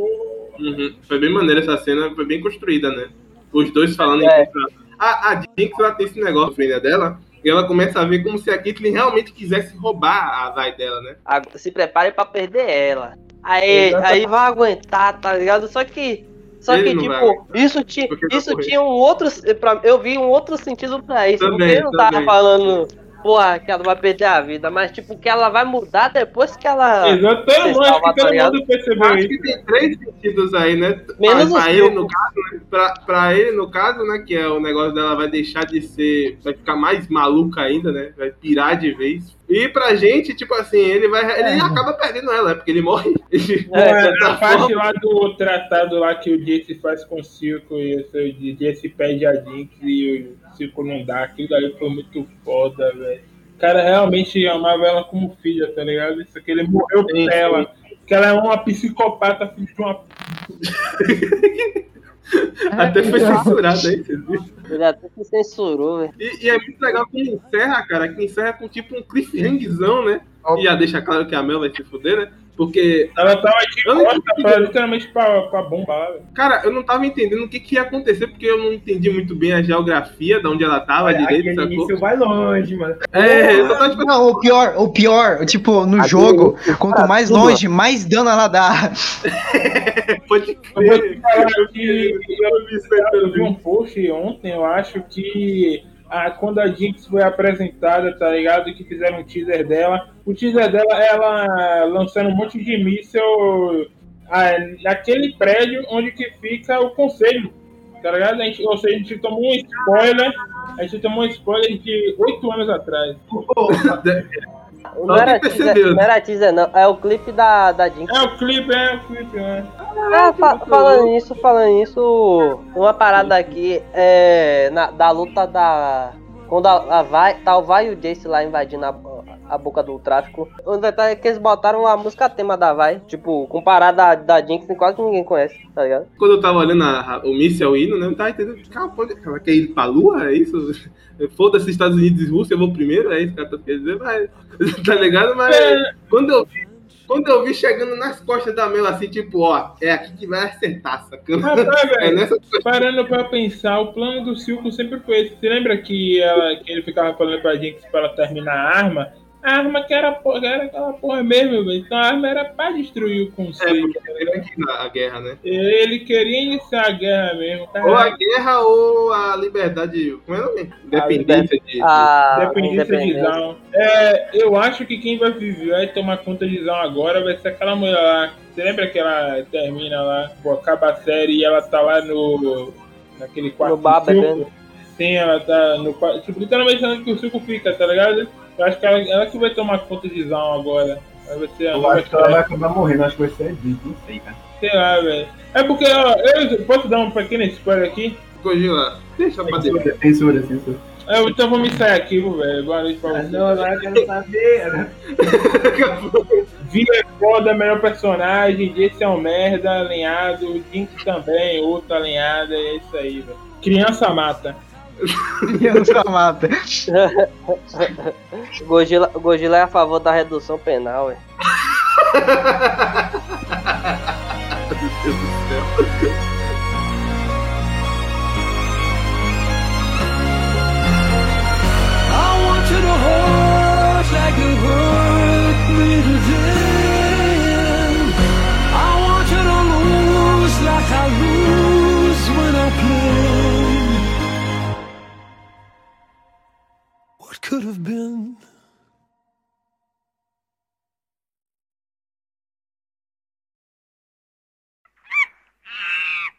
Uhum. Foi bem maneira essa cena, foi bem construída, né? Os dois falando É. em a, a Jinx, ela tem esse negócio na frente dela, e ela começa a ver como se a Caitlyn realmente quisesse roubar a vai dela, né? Se prepare pra perder ela. Aí, Exatamente. aí vai aguentar, tá ligado? Só que. Só Ele que, tipo, isso, tinha, isso tinha um outro. pra- Eu vi um outro sentido pra isso. Também, porque ele não tava também. falando, porra, que ela vai perder a vida, mas tipo, que ela vai mudar depois que ela. Exato, acho salvar, que todo tá mundo percebeu Acho isso. que tem três sentidos aí, né? Menos pra, pra ele, no caso, né? Pra, pra ele, no caso, né? Que é o negócio dela vai deixar de ser. Vai ficar mais maluca ainda, né? Vai pirar de vez. E pra gente, tipo assim, ele vai. Ele acaba perdendo ela, né? Porque ele morre. É, a parte lá do tratado lá que o Jace faz com o Circo e o Jace pede a Jinx e o Circo não dá, aquilo daí foi muito foda, velho. O cara realmente amava ela como filha, tá ligado? Isso que ele morreu por ela. Que ela é uma psicopata, filha de uma. Até foi censurado aí, vocês viram? Ele até se censurou, velho. E, e é muito legal que encerra, cara, que encerra com tipo um cliffhangerzão, né? E já deixa claro que a Mel vai se fuder, né? Porque. Ela tava de costa pra, literalmente pra, pra bomba lá, velho. Cara, eu não tava entendendo o que, que ia acontecer, porque eu não entendi muito bem a geografia de onde ela tava direito, Aquele sacou? início vai longe, mano. É, eu só tava tipo Não, o pior, o pior, tipo, no jogo, quanto mais longe, mais dano ela dá. Pode Eu que eu, eu vi um post ontem, eu acho que a, quando a Jinx foi apresentada, tá ligado? Que fizeram um teaser dela. O teaser dela, ela lançando um monte de míssil ah, naquele prédio onde que fica o conselho. Tá ligado? A gente, ou seja, a gente tomou um spoiler. A gente tomou um spoiler de oito anos atrás. Não era, Alguém teaser, percebeu, não era teaser, não. É o clipe da, da Jinx. É o clipe, é o clipe, né? Ah, fa- falando nisso, falando nisso, uma parada aqui é na, da luta da. Quando a, a vai, tá o Vai o Jace lá invadindo a, a boca do tráfico. O detalhe é que eles botaram a música tema da Vai, tipo, comparada da, da Jinx, quase ninguém conhece, tá ligado? Quando eu tava olhando a- a- o míssel indo, né? Eu tava entendendo. Cara, pode, ela quer ir pra lua? É isso? Foda-se Estados Unidos e Rússia, eu vou primeiro, é isso que ela tá querendo dizer, mas. Tá ligado? Mas quando eu vi. Quando eu vi chegando nas costas da Mel, assim, tipo, ó, é aqui que vai acertar, sacana? Rapaz, É velho, nessa parando pra pensar, o plano do Silco sempre foi esse. Você lembra que, ela, que ele ficava falando pra gente pra ela terminar a arma? A arma que era, porra, era aquela porra mesmo, velho. Então a arma era pra destruir o É, conceito. porque ele iniciar a guerra, né? Ele queria iniciar a guerra mesmo. Ou a guerra ou a liberdade. Como é o nome? Independência de. A Dependência de. Zaun. É, eu acho que quem vai viver vai tomar conta de Zaun agora vai ser aquela mulher lá. Você lembra que ela termina lá, pô, acaba a série e ela tá lá no. naquele quarto No bar. Sim, ela tá no quarto. Tipo, literalmente onde que o Silco fica, tá ligado? Eu acho que ela, ela que vai tomar conta de Zaun agora. Ela Vai ser a Eu acho que ela vai acabar morrendo, acho que vai ser a Jinx, não sei, cara. Sei lá, velho. É porque, ó, eu posso dar um pequeno spoiler aqui? Cogila. Deixa pra dentro. Censura, censura. Eu, então vou me sair aqui, velho. Boa noite pra Ah, você. não, não, eu quero saber. Vi é foda, melhor personagem, Jace é um merda, alinhado, Jinx também, outro alinhado, é isso aí, velho. Criança mata. Criança mata. Gojila, Gojila é a favor da redução penal, velho. Meu Deus do céu. I want you to hold like you hurt me today. I want you to lose like I lose when I play. Could have been